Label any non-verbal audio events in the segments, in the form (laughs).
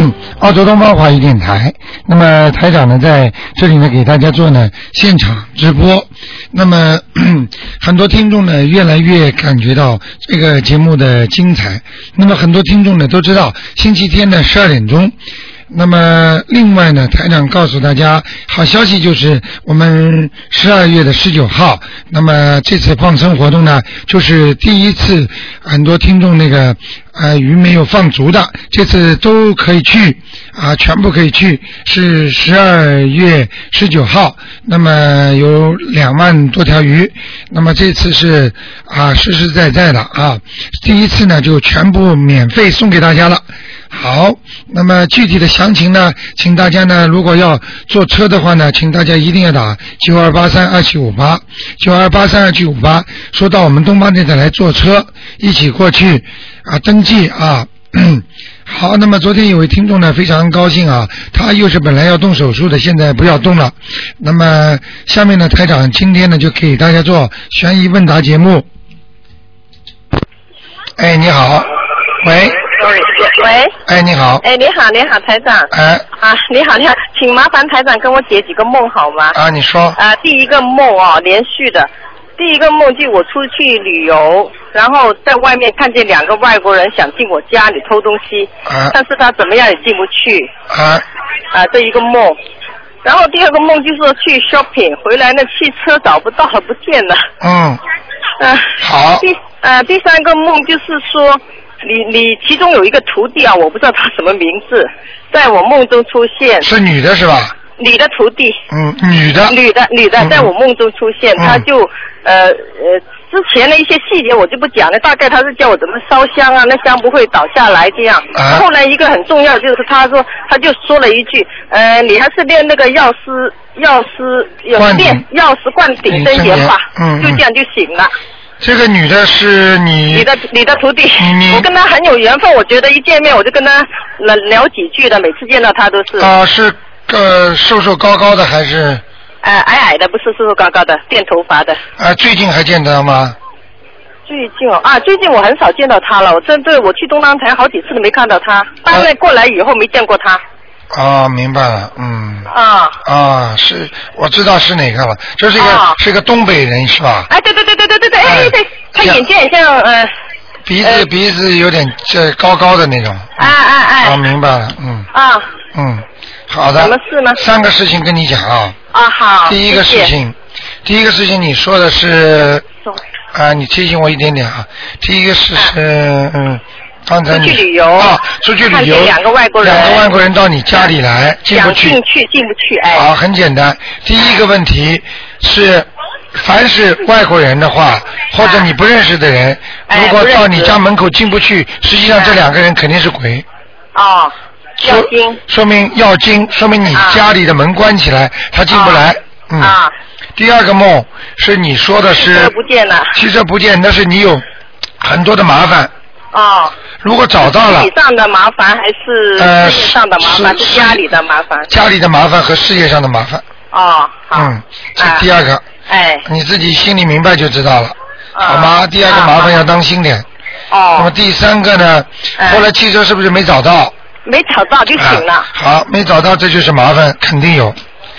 (coughs) 澳洲东方华语电台。那么台长呢，在这里呢，给大家做呢现场直播。那么 (coughs) 很多听众呢，越来越感觉到这个节目的精彩。那么很多听众呢，都知道星期天的十二点钟。那么，另外呢，台长告诉大家，好消息就是我们十二月的十九号，那么这次放生活动呢，就是第一次，很多听众那个呃鱼没有放足的，这次都可以去啊，全部可以去，是十二月十九号，那么有两万多条鱼，那么这次是啊实实在在的啊，第一次呢就全部免费送给大家了。好，那么具体的详情呢，请大家呢，如果要坐车的话呢，请大家一定要打九二八三二七五八，九二八三二七五八，说到我们东方电台来坐车，一起过去啊，登记啊。(clears throat) 好，那么昨天有位听众呢，非常高兴啊，他又是本来要动手术的，现在不要动了。那么下面呢，台长今天呢，就给大家做悬疑问答节目。哎，你好，喂。喂，哎，你好，哎，你好，你好，台长。哎，啊，你好，你好，请麻烦台长跟我解几个梦好吗？啊，你说，啊，第一个梦哦，连续的，第一个梦就我出去旅游，然后在外面看见两个外国人想进我家里偷东西，啊。但是他怎么样也进不去，啊，啊，这一个梦。然后第二个梦就是说去 shopping 回来，那汽车找不到了，不见了。嗯，(laughs) 啊，好，第呃第三个梦就是说，你你其中有一个徒弟啊，我不知道他什么名字，在我梦中出现，是女的是吧？女的徒弟，嗯，女的，女的女的嗯。在我梦中出现，嗯。他就呃呃之前的一些细节我就不讲了，大概他是叫我怎么烧香啊，那香不会倒下来这样。啊后来一个很重要就是他说他就说了一句，呃你还是练那个药师药师有练药师灌顶真言吧，嗯嗯就这样就醒了。这个女的是你，你的你的徒弟，我跟他很有缘分，我觉得一见面我就跟他聊聊几句的，每次见到他都是，啊是呃瘦瘦高高的还是呃矮矮的，不是瘦瘦高高的，电头发的。啊最近还见得吗？最近哦啊，最近我很少见到他了，我真对我去东方台好几次都没看到他，搬了过来以后没见过他啊，明白了，嗯，啊。啊是，我知道是哪个了，这是一个、啊是一个东北人是吧？哎，对对对对对对对，哎哎对，他眼睛很像呃，鼻子、呃鼻子有点这高高的那种。哎哎哎啊，哎，明白了，嗯啊嗯，好的。什么事呢三个事情跟你讲啊。啊好，第一个谢谢，事情，第一个事情你说的是走啊，你提醒我一点点啊。第一个是是嗯，刚才你出去旅游啊，出去旅游，两个外国人两个外国人到你家里来，进不去想进。去进不去，哎，好，很简单。第一个问题是，凡是外国人的话，或者你不认识的人，哎如果到你家门口进不去，实际上这两个人肯定是鬼。哦，要说经说明要经，说明你啊家里的门关起来，他进不来。嗯。啊，第二个梦是你说的是汽车不见了汽车不见，那是你有很多的麻烦。哦，如果找到了身体上的麻烦还是呃事业上的麻烦，是是家里的麻烦？家里的麻烦和事业上的麻烦，哦，好，嗯，这啊第二个，哎，你自己心里明白就知道了，啊好吗？第二个麻烦要啊当心点。哦那么哦，第三个呢？哎后来汽车是不是没找到？没找到就行了。啊。好，没找到这就是麻烦，肯定有。哦。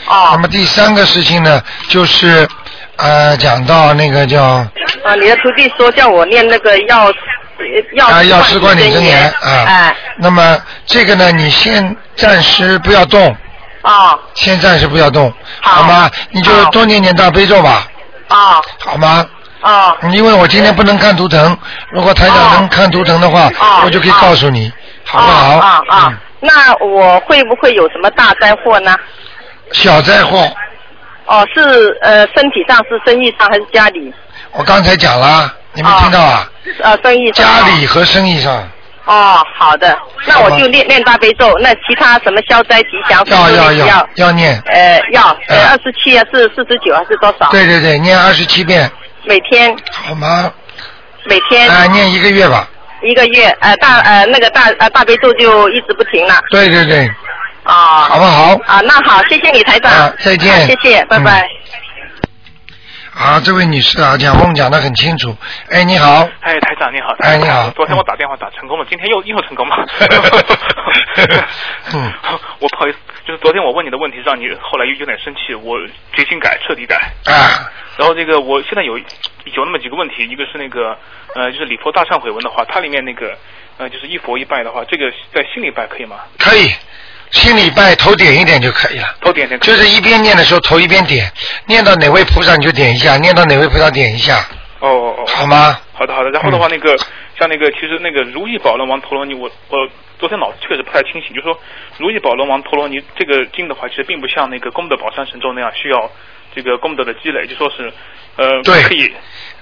那哦么，第三个事情呢，就是呃，讲到那个叫啊，你的徒弟说叫我念那个药药啊药师观顶真言啊。哎，那么这个呢，你先暂时不要动，哦。先暂时不要动，好。吗？你就多念念大悲咒吧，啊好吗？哦。因为我今天不能看图腾，如果台长哦。能看图腾的话，哦。我就可以告诉你，好不好？哦啊啊嗯，那我会不会有什么大灾祸呢？小灾祸，哦，是呃身体上是生意上还是家里？我刚才讲了，你没听到啊？呃，生意上。家里和生意上哦，好的，那我就念念大悲咒。那其他什么消灾吉祥神要要要要要念，呃要呃哎二十七啊是四十九还是多少？对对对，念二十七遍，每天好吗？每天啊，念一个月吧，一个月，呃大呃那个大呃大悲咒就一直不停了。对对对，啊。好不好？啊，那好，谢谢你台长。啊再见啊谢谢，拜拜。啊，这位女士啊，讲梦讲的很清楚。哎，你好，哎，台长你好。哎你好昨天我打电话打成功了，今天又又成功了。嗯，(laughs) (laughs) 我不好意思，就是昨天我问你的问题，让你后来又有点生气，我决心改，彻底改。啊，然后这个我现在有有那么几个问题，一个是那个呃，就是礼佛大忏悔文的话，它里面那个呃，就是一佛一拜的话，这个在心里拜可以吗？可以，心里拜头点一点就可以了。头点点。就是一边念的时候头一边点，念到哪位菩萨你就点一下，念到哪位菩萨点一下，哦哦哦。好吗？好的好的，然后的嗯话，那个、像那个，其实那个如意宝轮王陀罗尼，我我昨天脑子确实不太清醒，就说如意宝轮王陀罗尼这个经的话，其实并不像那个功德宝山神咒那样需要这个功德的积累，就说是呃对可以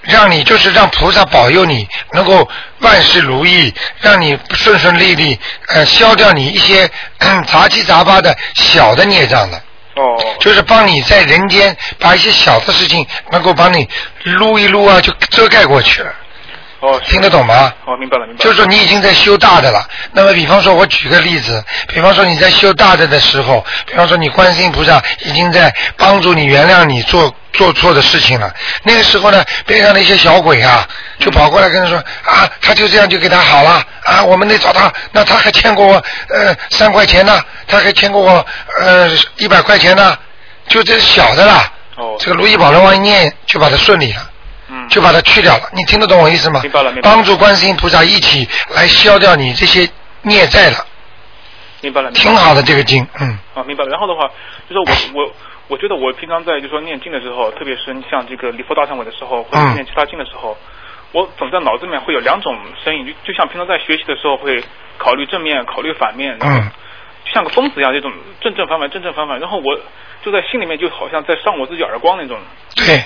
让你就是让菩萨保佑你能够万事如意，让你顺顺利利，呃，消掉你一些嗯杂七杂八的小的孽障的。哦就是帮你在人间把一些小的事情能够帮你撸一撸啊，就遮盖过去了。哦听得懂吗？哦明白了明白了，就是说你已经在修大的了。那么，比方说，我举个例子，比方说你在修大的的时候，比方说你观世音菩萨已经在帮助你原谅你做做错的事情了。那个时候呢，边上的一些小鬼啊，就跑过来跟他说啊，他就这样就给他好了啊，我们得找他，那他还欠过我呃三块钱呢，他还欠过我呃一百块钱呢，就这小的啦。哦这个如意宝轮王一念就把它顺利了。嗯。就把它去掉了。你听得懂我意思吗？明白了明白了。帮助观世音菩萨一起来消掉你这些孽债了，明白了明白了。挺好的这个经，嗯，啊，明白了。然后的话，就是我我我觉得我平常在就说念经的时候，特别是像这个礼佛大忏悔的时候，或者嗯念其他经的时候，我总在脑子里面会有两种声音，就就像平常在学习的时候会考虑正面，考虑反面，然后嗯。就像个疯子一样，这种正正反反，正正反反，然后我就在心里面就好像在扇我自己耳光那种。对，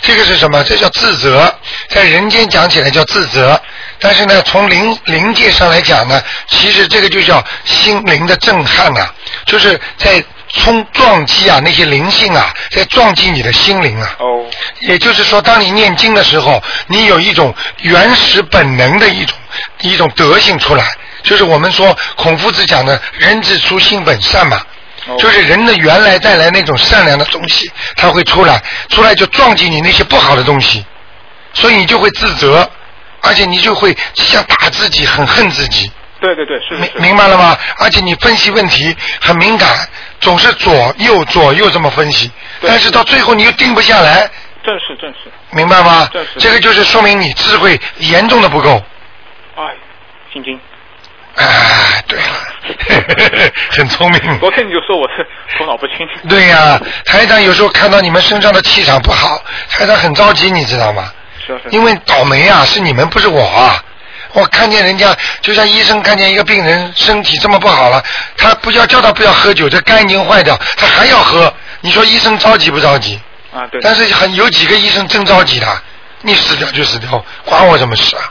这个是什么？这叫自责，在人间讲起来叫自责，但是呢，从灵灵界上来讲呢，其实这个就叫心灵的震撼呐、就是在冲撞击啊那些灵性啊，在撞击你的心灵啊。哦也就是说，当你念经的时候，你有一种原始本能的一种一种德性出来，就是我们说孔夫子讲的“人之初，性本善”嘛，哦就是人的原来带来那种善良的东西，它会出来，出来就撞击你那些不好的东西，所以你就会自责，而且你就会想打自己，很恨自己。对对对，是是明是。明白了吗？而且你分析问题很敏感，总是左右左右这么分析，但是到最后你又定不下来，正是正是，明白吗这是？这个就是说明你智慧严重的不够。哎，心经。哎，对了，(laughs) 很聪明。昨天你就说我是头脑不清。对呀、台长有时候看到你们身上的气场不好，台长很着急，你知道吗？是啊是啊。因为倒霉啊，是你们不是我啊。我看见人家，就像医生看见一个病人身体这么不好了，他不要叫他不要喝酒，这肝已经坏掉，他还要喝。你说医生着急不着急？啊对。但是很有几个医生真着急的，你死掉就死掉，关我什么事啊？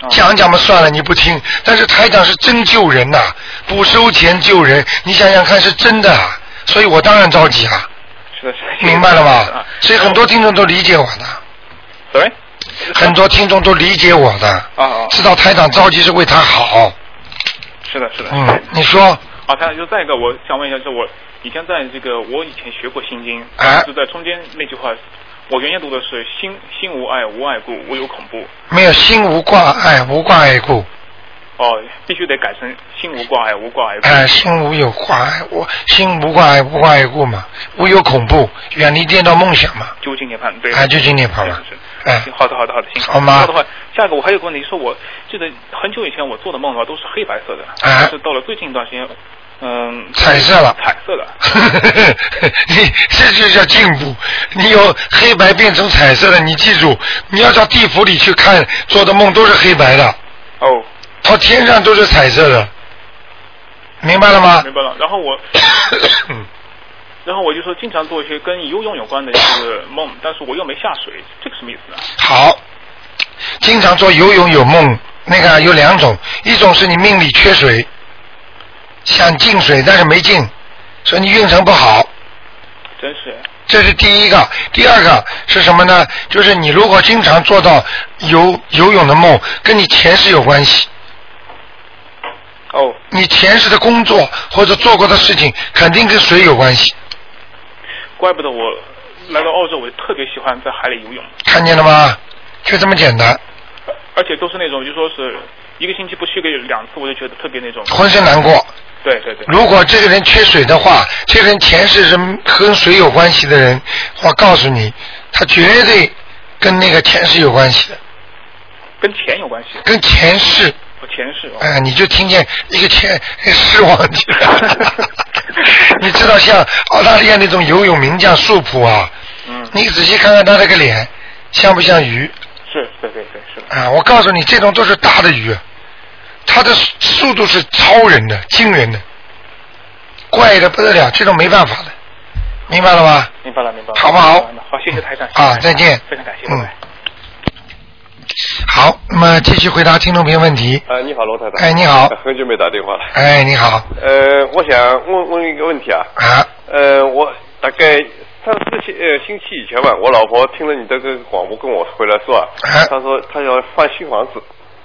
哦讲讲嘛算了，你不听。但是台长是真救人呐、不收钱救人，你想想看是真的啊，所以我当然着急了，是的是的。明白了吗啊？所以很多听众都理解我的，Sorry。很多听众都理解我的，啊啊。知道台长着急是为他好。是的是的。嗯，你说啊，台长，就再一个，我想问一下，就是我以前在这个，我以前学过心经，哎就在中间那句话，我原先读的是心心无爱，无爱故，无有恐怖。没有心无挂碍，无挂碍故。哦，必须得改成心无挂碍，无挂碍故。哎，心无有挂碍，我心无挂碍，无挂碍故嘛，无有恐怖，远离颠倒梦想嘛。究竟涅槃，对。哎究竟涅槃嘛是。哎好的好的好的，行。好吗的话，下一个我还有个问题，说我记得很久以前我做的梦的话都是黑白色的，哎但是到了最近一段时间，嗯，彩色了彩色的。(laughs) 你这就叫进步。你有黑白变成彩色的，你记住，你要到地府里去看，做的梦都是黑白的，哦，到天上都是彩色的，明白了吗？明白了。然后我。(coughs) 然后我就说经常做一些跟游泳有关的一个梦，但是我又没下水，这个什么意思呢？好，经常做游泳有梦，那个有两种，一种是你命里缺水，想进水但是没进，所以你运程不好，真是，这是第一个。第二个是什么呢？就是你如果经常做到游游泳的梦，跟你前世有关系，哦，你前世的工作或者做过的事情，肯定跟水有关系，怪不得我来到澳洲，我特别喜欢在海里游泳，看见了吗？就这么简单，而且都是那种就说是一个星期不去个两次，我就觉得特别那种。浑身难过。对对对。如果这个人缺水的话，这个人前世是跟水有关系的人，我告诉你，他绝对跟那个前世有关系的，跟钱有关系，跟前世。我前世哦。哎、你就听见一个前世忘记了。(laughs) (laughs) 你知道像澳大利亚那种游泳名将素普啊，嗯，你仔细看看他那个脸，像不像鱼？是，对对对，是的。啊，我告诉你，这种都是大的鱼，它的速度是超人的、惊人的，怪的不得了，这种没办法的，明白了吗？明白了，明白了。好不好好，谢谢台长。啊再见非常感谢，嗯。好，那么继续回答听众朋友问题。啊，你好，罗太太。哎你好很久没打电话了。哎，你好，呃，我想问问一个问题啊。啊，呃，我大概上四星呃星期以前吧，我老婆听了你这个广播跟我回来说啊，啊她说她要换新房子，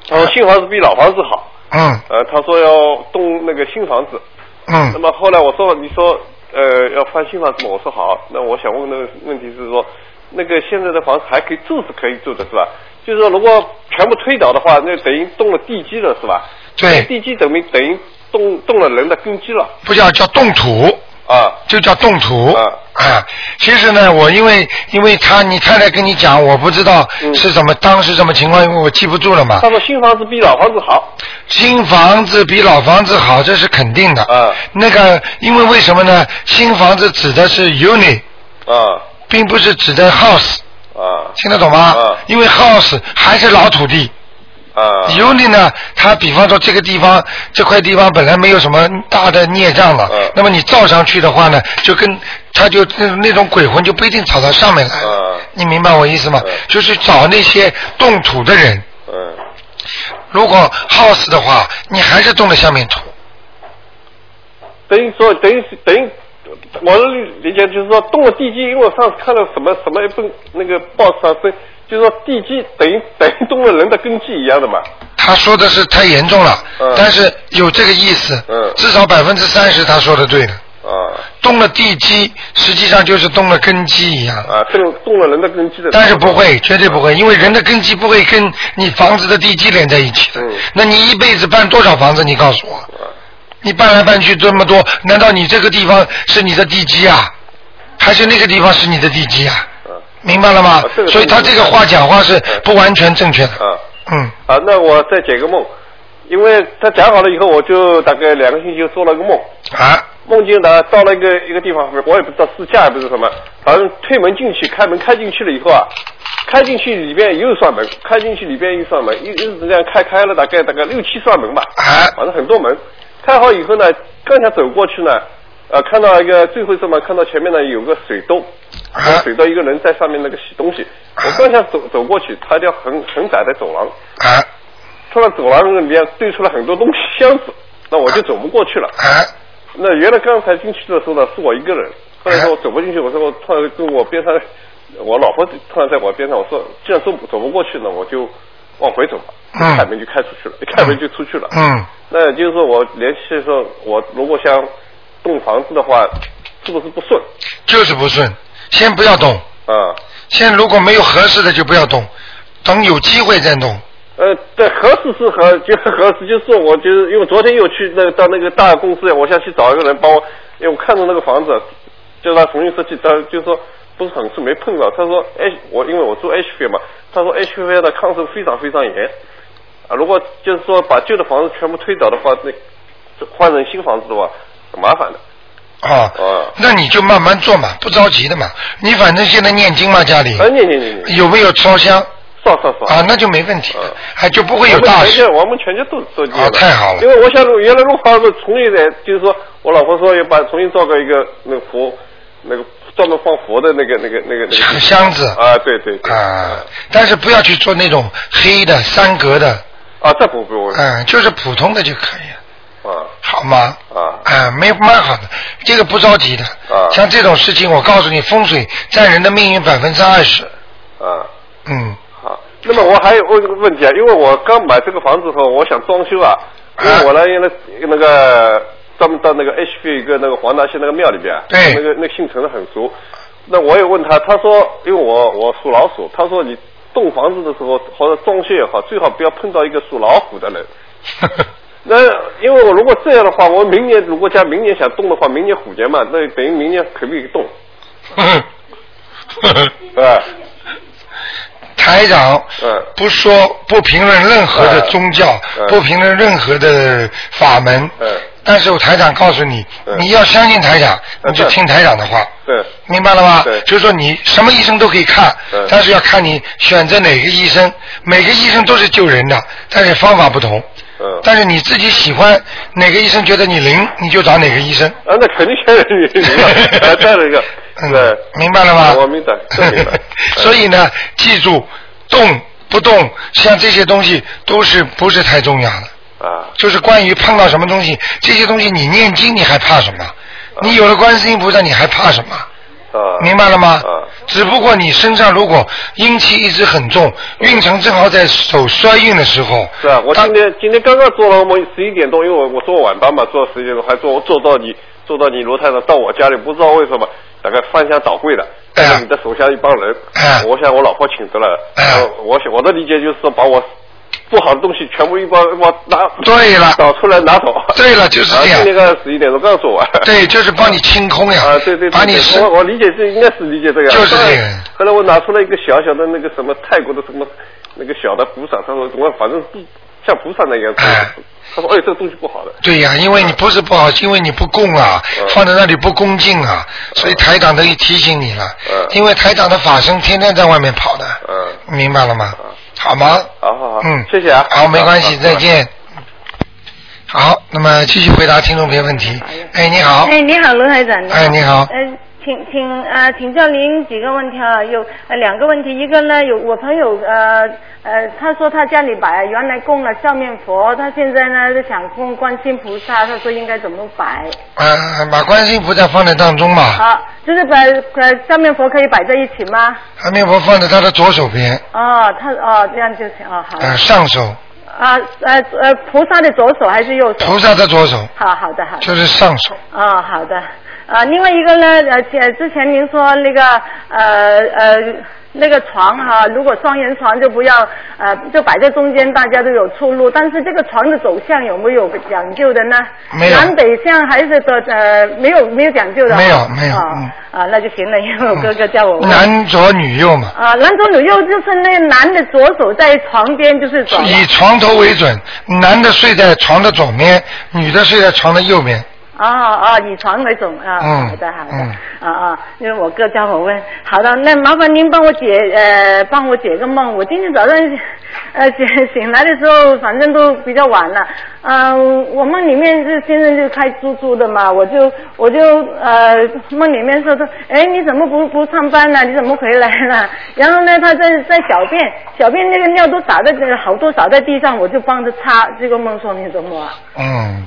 她说新房子比老房子好，嗯呃，他说要动那个新房子。嗯那嗯，么后来我说，你说呃要翻新房子嘛，我说好。那我想问的问题是说，那个现在的房子还可以住是可以住的是吧？就是说如果全部推倒的话，那等于动了地基了是吧？对地基等于等于动动了人的根基了不叫叫动土，啊。就叫动土。啊啊，其实呢，我因为因为他你太太跟你讲，我不知道嗯是什么、当时什么情况，因为我记不住了嘛他。说新房子比老房子好新房子比老房子好，这是肯定的。啊那个，因为为什么呢？新房子指的是 unit，啊并不是指的 house，啊听得懂吗？啊因为 house 还是老土地。啊 unit 呢，他比方说这个地方这块地方本来没有什么大的孽障了，嗯那么你造上去的话呢，就跟他就那那种鬼魂就不一定跑到上面来。嗯你明白我意思吗？嗯就是找那些动土的人。嗯如果 house 的话，你还是动了下面土。等于说等于等于我的理解就是说动了地基，因为我上次看了什么什么一本那个报纸上是，就是说地基等于等于动了人的根基一样的嘛。他说的是太严重了，嗯但是有这个意思，嗯至少百分之三十他说的对的。啊动了地基，实际上就是动了根基一样。啊，动动了人的根基的。但是不会，绝对不会，因为人的根基不会跟你房子的地基连在一起的。嗯那你一辈子搬多少房子？你告诉我，啊你搬来搬去这么多，难道你这个地方是你的地基啊？还是那个地方是你的地基啊？啊明白了吗啊这？个所以他这个话讲话是不完全正确的。啊嗯，啊！那我再解个梦，因为他讲好了以后，我就大概两个星期就做了个梦。啊，梦见呢，到了一个一个地方，我也不知道私家也不是什么，反正推门进去，开门开进去了以后啊，开进去里边又一扇门，开进去里边又一扇门，一一直这样开开了大概大概六七扇门吧，啊反正很多门。开好以后呢，刚想走过去呢，呃，看到一个最后一次嘛，看到前面呢有个水兜，啊那水到一个人在上面那个洗东西，我刚想走走过去，它一条很很窄的走廊，啊突然走廊里面堆出来很多东西箱子，那我就走不过去了。啊那原来刚才进去的时候呢，是我一个人。后来说我走不进去，我说我突然跟我边上，我老婆突然在我边上，我说既然走走不过去呢，我就往回走吧。嗯开门就开出去了，一开门就出去了。嗯，那就是说我联系的时候，我如果想动房子的话，是不是不顺？就是不顺，先不要动，啊，先如果没有合适的就不要动，等有机会再动。呃，对，合适是合，就是合适，就是说我就是因为昨天又去那个到那个大公司，我想去找一个人帮我，因为我看到那个房子，叫他重新设计，他就是说不是很顺，没碰到。他说 H 我因为我住 H 区嘛，他说 H 区的抗震非常非常严啊，如果就是说把旧的房子全部推倒的话，那这换成新房子的话很麻烦的。啊啊，那你就慢慢做嘛，不着急的嘛。你反正现在念经嘛，家里。啊，念念念念，有没有烧香？烧烧烧。啊？那就没问题嗯，还就不会有大事。我们全家都都念啊。太好了。因，为我想原来弄房子重新来，就是说我老婆说要把重新造个一个那个佛，那个专门放佛的那个那个那个那个。箱子。啊，对对对。啊，但是不要去做那种黑的三格的，啊，这不不用嗯，就是普通的就可以了，啊好吗？啊哎，没蛮好的，这个不着急的。啊像这种事情，我告诉你，风水占人的命运百分之二十。啊嗯，好。那么我还有问个问题啊，因为我刚买这个房子后，我想装修啊，啊因为我呢原来那个专门到那个 H B 一个那个黄大仙那个庙里边，对那个那个姓陈的很熟。那我也问他，他说，因为我我属老鼠，他说你动房子的时候或者装修也好，最好不要碰到一个属老虎的人。(laughs) 那因为我如果这样的话，我明年如果家明年想动的话，明年虎年嘛，那等于明年可不可以动？啊，(laughs) 台长嗯不说不评论任何的宗教，嗯不评论任何的法门，嗯但是我台长告诉你，嗯你要相信台长，嗯你就听台长的话。对，明白了吗对？就是说你什么医生都可以看嗯，但是要看你选择哪个医生。每个医生都是救人的，但是方法不同。嗯但是你自己喜欢哪个医生，觉得你灵，你就找哪个医生。啊，那肯定先人你 (laughs) 再了一个，对嗯，，明白了吗？我明白，明白。(laughs) 所以呢，记住，动不动，像这些东西都是不是太重要的。啊，就是关于碰到什么东西，这些东西你念经你还怕什么？你有了观世音菩萨你还怕什么？啊，明白了吗？啊，只不过你身上如果阴气一直很重，运程正好在走衰运的时候，是啊，我当今天今天刚刚做了我十一点多，因为我我做晚班嘛，做到十一点多，还做做到你做到你罗太太到我家里，不知道为什么，大概翻箱倒柜的，带着你的手下一帮人，哎我想我老婆请得了，我想我的理解就是说把我不好的东西全部一包我拿对了。找出来拿走，对了就是这样。啊今天刚十一点钟刚做完，对，就是帮你清空呀，啊，对对对，对。把你我我理解这应该是理解这个。样，就是这个后来我拿出来一个小小的那个什么泰国的什么那个小的菩萨，他说我反正不像菩萨那样他说哎这个东西不好的，对呀，因为你不是不好，因为你不供啊，嗯放在那里不恭敬啊，所以台长都提醒你了。嗯因为台长的法身天天在外面跑的，嗯，明白了吗？嗯？好吗？好好好，嗯，谢谢啊，好，没关系，再。见。好，那么继续回答听众朋友问题。哎，你好。哎，你好，卢台长。哎你好呃，请请呃，请教您几个问题啊，有呃两个问题，一个呢有我朋友呃呃，他说他家里摆原来供了笑面佛，他现在呢是想供观世音菩萨，他说应该怎么摆？呃，把观世音菩萨放在当中嘛，好，就是把呃笑面佛可以摆在一起吗？笑面佛放在他的左手边，哦，他哦这样就行哦，好。呃，上手，啊呃呃，菩萨的左手还是右手？菩萨的左手好好的好的。就是上手。哦，好的。啊，另外一个呢，呃，呃之前您说那个呃呃那个床哈、如果双人床就不要呃就摆在中间，大家都有出路。但是这个床的走向有没有讲究的呢？没有南北向还是的呃没有没有讲究的啊？没有没有啊嗯啊，那就行了，因为我哥哥叫我问。男左女右嘛，啊，男左女右就是那个男的左手在床边就是左。以床头为准，男的睡在床的左边，女的睡在床的右边。哦哦，以床为准啊，嗯好的好的，嗯啊啊，因为我哥叫我问，好的，那麻烦您帮我解呃帮我解个梦，我今天早上呃醒醒来的时候，反正都比较晚了，嗯、我梦里面是先生就开出租的嘛，我就我就呃梦里面说说，哎你怎么不不上班呢？你怎么回来了？(laughs) 然后呢他在在小便，小便那个尿都洒在好多洒在地上，我就帮着擦，这个梦说明什么啊？嗯，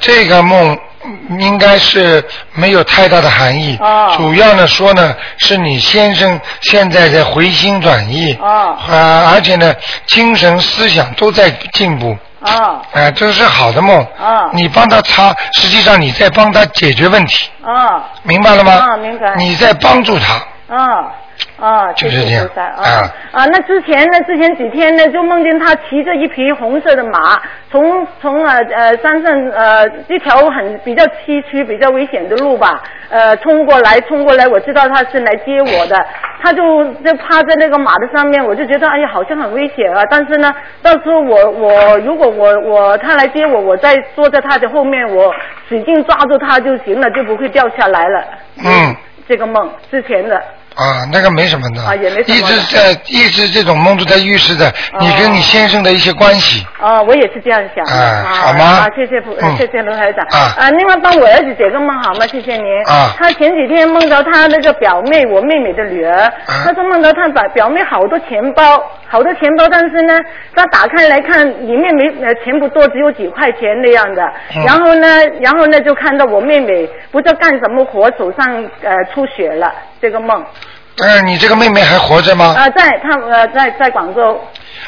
这个梦嗯应该是没有太大的含义。哦主要呢说呢，是你先生现在在回心转意。哦啊，而且呢，精神思想都在进步。哦啊，这是好的梦。哦你帮他擦，实际上你在帮他解决问题，哦。明白了吗？哦明白你在帮助他。哦哦，就是这样啊啊！那之前呢？之前几天呢，就梦见他骑着一匹红色的马，从从呃呃山上呃一条很比较崎岖、比较危险的路吧，呃冲过来，冲过来，我知道他是来接我的，他就就趴在那个马的上面，我就觉得哎呀，好像很危险啊！但是呢，到时候我我如果我我他来接我，我再坐在他的后面，我使劲抓住他就行了，就不会掉下来了。嗯。这个梦之前的。啊，那个没什么的，啊也没什么一直在一直这种梦都在预示着你跟你先生的一些关系。啊，我也是这样想的。啊啊好吗啊，谢谢菩，嗯谢谢卢台长。啊另外帮我儿子解个梦好吗？谢谢您。啊他前几天梦到他那个表妹，我妹妹的女儿，啊他说梦到他把表妹好多钱包，好多钱包，但是呢，他打开来看里面没呃钱不多，只有几块钱那样的。嗯然后呢，然后呢就看到我妹妹不知道干什么活，手上呃出血了，这个梦。但是你这个妹妹还活着吗？啊、在她呃在在广州。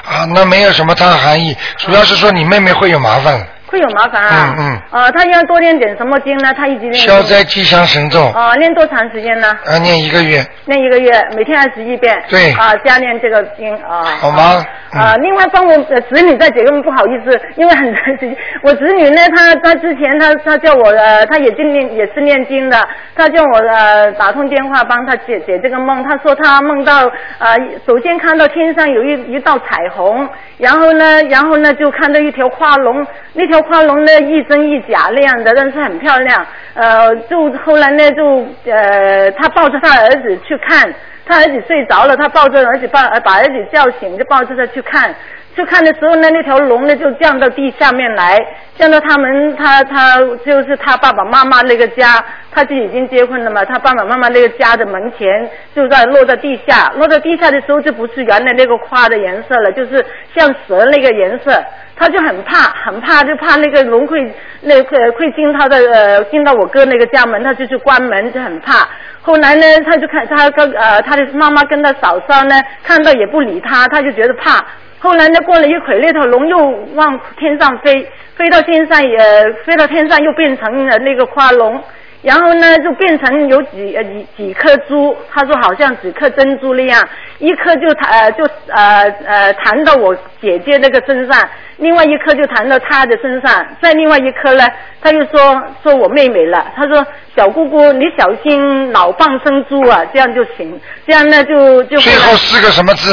啊，那没有什么大含义，主要是说你妹妹会有麻烦了。会有麻烦啊。嗯呃，他要多念点什么经呢？他一直念。消灾吉祥神咒，哦、念多长时间呢？啊，念一个月，念一个月，每天二十一遍。对啊，加念这个经啊。好吗啊，嗯另外帮我呃子女在解个梦，不好意思，因为很长时间，(laughs) 我子女呢，他他之前他他叫我呃，他也经念也是念经的，他叫我呃打通电话帮他解解这个梦，他说他梦到呃，首先看到天上有一一道彩虹，然后呢，然后呢就看到一条花龙，那条花龙呢一真一假那样的，但是很漂亮，呃，就后来呢就呃，他抱着他儿子去看。他儿子睡着了，他抱着儿子抱把儿子叫醒，就抱着他去看。去看的时候呢，那条龙呢就降到地下面来，降到他们他他就是他爸爸妈妈那个家，他就已经结婚了嘛，他爸爸妈妈那个家的门前就在落在地下，落在地下的时候就不是原来那个花的颜色了，就是像蛇那个颜色，他就很怕很怕，就怕那个龙会那个会进他的呃进到我哥那个家门，他就去关门，就很怕。后来呢，他就看他跟呃他的妈妈跟他嫂嫂呢，看到也不理他，他就觉得怕。后来呢，过了一会，那条龙又往天上飞，飞到天上也飞到天上，又变成了那个花龙。然后呢，就变成有几几几颗珠，他说好像几颗珍珠那样，一颗就弹呃就呃呃弹到我姐姐那个身上，另外一颗就弹到她的身上，再另外一颗呢，他又说说我妹妹了，他说小姑姑你小心老蚌生珠啊，这样就行，这样呢就就最后四个什么字？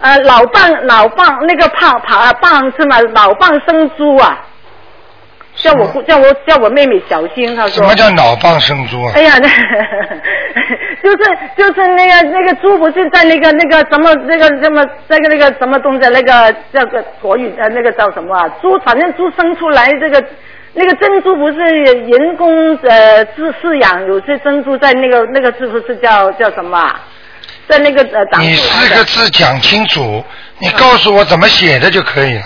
呃老蚌老蚌那个蚌爬蚌是吗？老蚌生珠啊。叫我叫我叫我妹妹小心，他说。什么叫老蚌生珠啊？哎呀，那 (laughs) 就是就是那个那个猪不是在那个那个什么那个什么那个那个什么东西那个叫个国语呃那个叫什么啊？猪反正猪生出来这个那个珍珠不是人工呃饲饲养，有些珍珠在那个那个是不是叫叫什么啊？在那个呃长你四个字讲清楚，你告诉我怎么写的就可以了。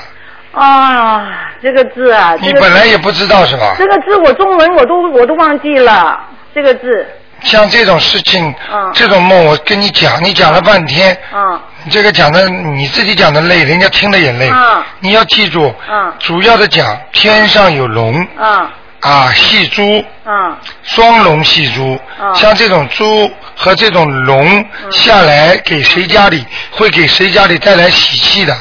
啊，这个字啊，你这个字。本来也不知道是吧？这个字我中文我都我都忘记了这个字，像这种事情嗯，这种梦，我跟你讲，你讲了半天，啊你这个讲的你自己讲的累，人家听的也累。嗯。你要记住，嗯。主要的讲天上有龙啊啊，戏珠，啊。双龙戏珠，嗯像这种猪和这种龙下来给谁家里，会给谁家里带来喜气的，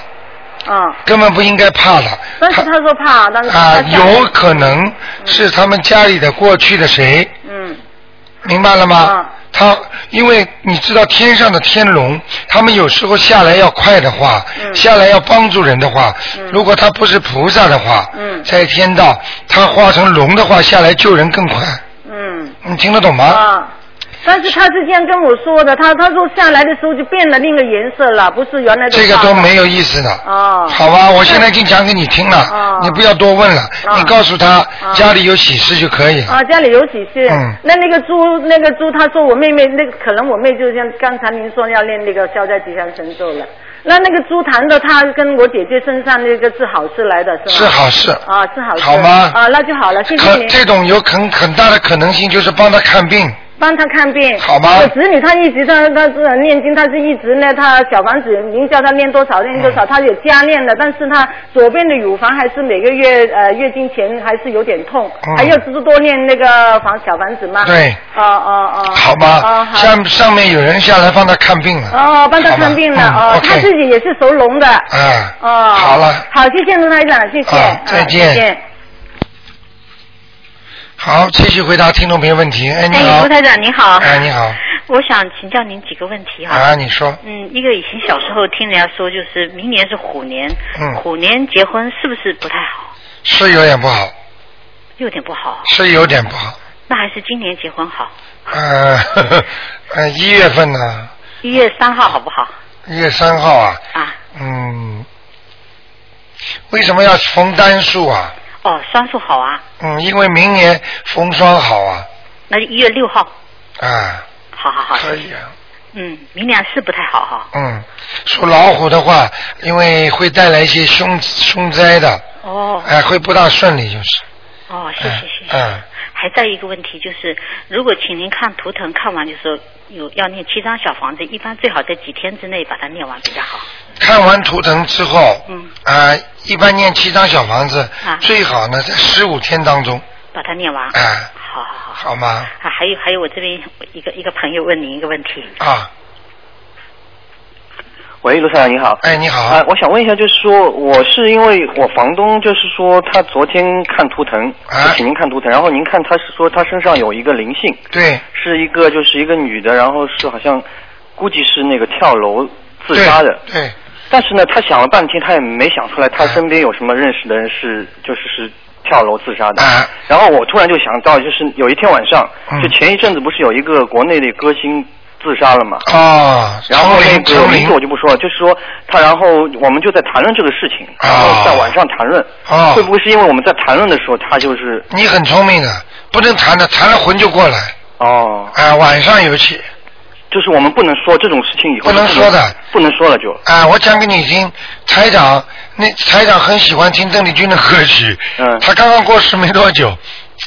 啊！根本不应该怕的。但是他说怕，但是啊有可能是他们家里的过去的谁，嗯明白了吗嗯？他因为你知道天上的天龙，他们有时候下来要快的话，嗯下来要帮助人的话，嗯如果他不是菩萨的话，嗯在天道他化成龙的话，下来救人更快。嗯你听得懂吗？啊。但是他是这样跟我说的，他他说下来的时候就变了另一个颜色了，不是原来的。这个都没有意思的。哦好吧，我现在已经讲给你听了，哦你不要多问了，哦你告诉他哦家里有喜事就可以了。啊，家里有喜事。嗯那那个猪，那个猪，他说我妹妹，那个可能我妹就像刚才您说要练那个消灾吉祥神咒了。那那个猪弹的他跟我姐姐身上，那个是好事来的，是吗？是好事啊，是好事。好吗啊，那就好了，谢谢您。这种有很很大的可能性就是帮他看病，帮他看病，好吗我侄女她一直他他是念经，她是一直呢，她小房子您叫她念多少念多少，嗯他有加念的，但是她左边的乳房还是每个月呃月经前还是有点痛，嗯还要是多念那个房小房子吗？对哦哦哦。好哦吗？好。上上面有人下来帮他看病了。哦，帮他看病了嗯哦，他 OK 自己也是属龙的。嗯，哦。好了，好，谢谢卢台长，谢谢。啊再见再见。好，继续回答听众朋友问题。哎，你哎，好卢。台长你好。哎，你好。我想请教您几个问题哈。啊，你说。嗯，一个以前小时候听人家说，就是明年是虎年，嗯虎年结婚是不是不太好？是有点不好，有点不好，是有点不好。那还是今年结婚好？呃，呵 (laughs) 呵呃，一月份呢，一月三号好不好？一月三号啊，啊，嗯，为什么要逢单数啊？哦，双数好啊，嗯，因为明年逢双好啊，那就一月六号，啊，好好好。可以啊。嗯，明年是不太好哈。嗯，属老虎的话，因为会带来一些凶凶灾的，哦哎、会不大顺利，就是。哦，谢谢嗯谢谢。嗯，还在一个问题就是，如果请您看图腾，看完就说有要念七张小房子，一般最好在几天之内把它念完比较好。看完图腾之后，嗯啊、一般念七张小房子，啊最好呢在十五天当中，把它念完。哎，好好好。好吗？啊，还有还有，我这边一个一个朋友问您一个问题。啊，喂，卢台长你好。哎，你好。啊，我想问一下，就是说，我是因为我房东，就是说他昨天看图腾，啊就请您看图腾，然后您看他是说他身上有一个灵性，对是一个就是一个女的，然后是好像估计是那个跳楼自杀的，对对但是呢，他想了半天，他也没想出来他身边有什么认识的人是就是是跳楼自杀的。啊然后我突然就想到，就是有一天晚上，嗯就前一阵子不是有一个国内的歌星自杀了嘛？啊，然后那字我就不说了，就是说他，然后我们就在谈论这个事情，然后在晚上谈论，啊。会不会是因为我们在谈论的时候，他就是你很聪明的，不能谈的，谈了魂就过来。哦，啊，晚上尤其就是我们不能说这种事情以后不能说的，不能说了就，啊，我讲给你听，台长那台长很喜欢听邓丽君的歌曲，嗯。他刚刚过世没多久，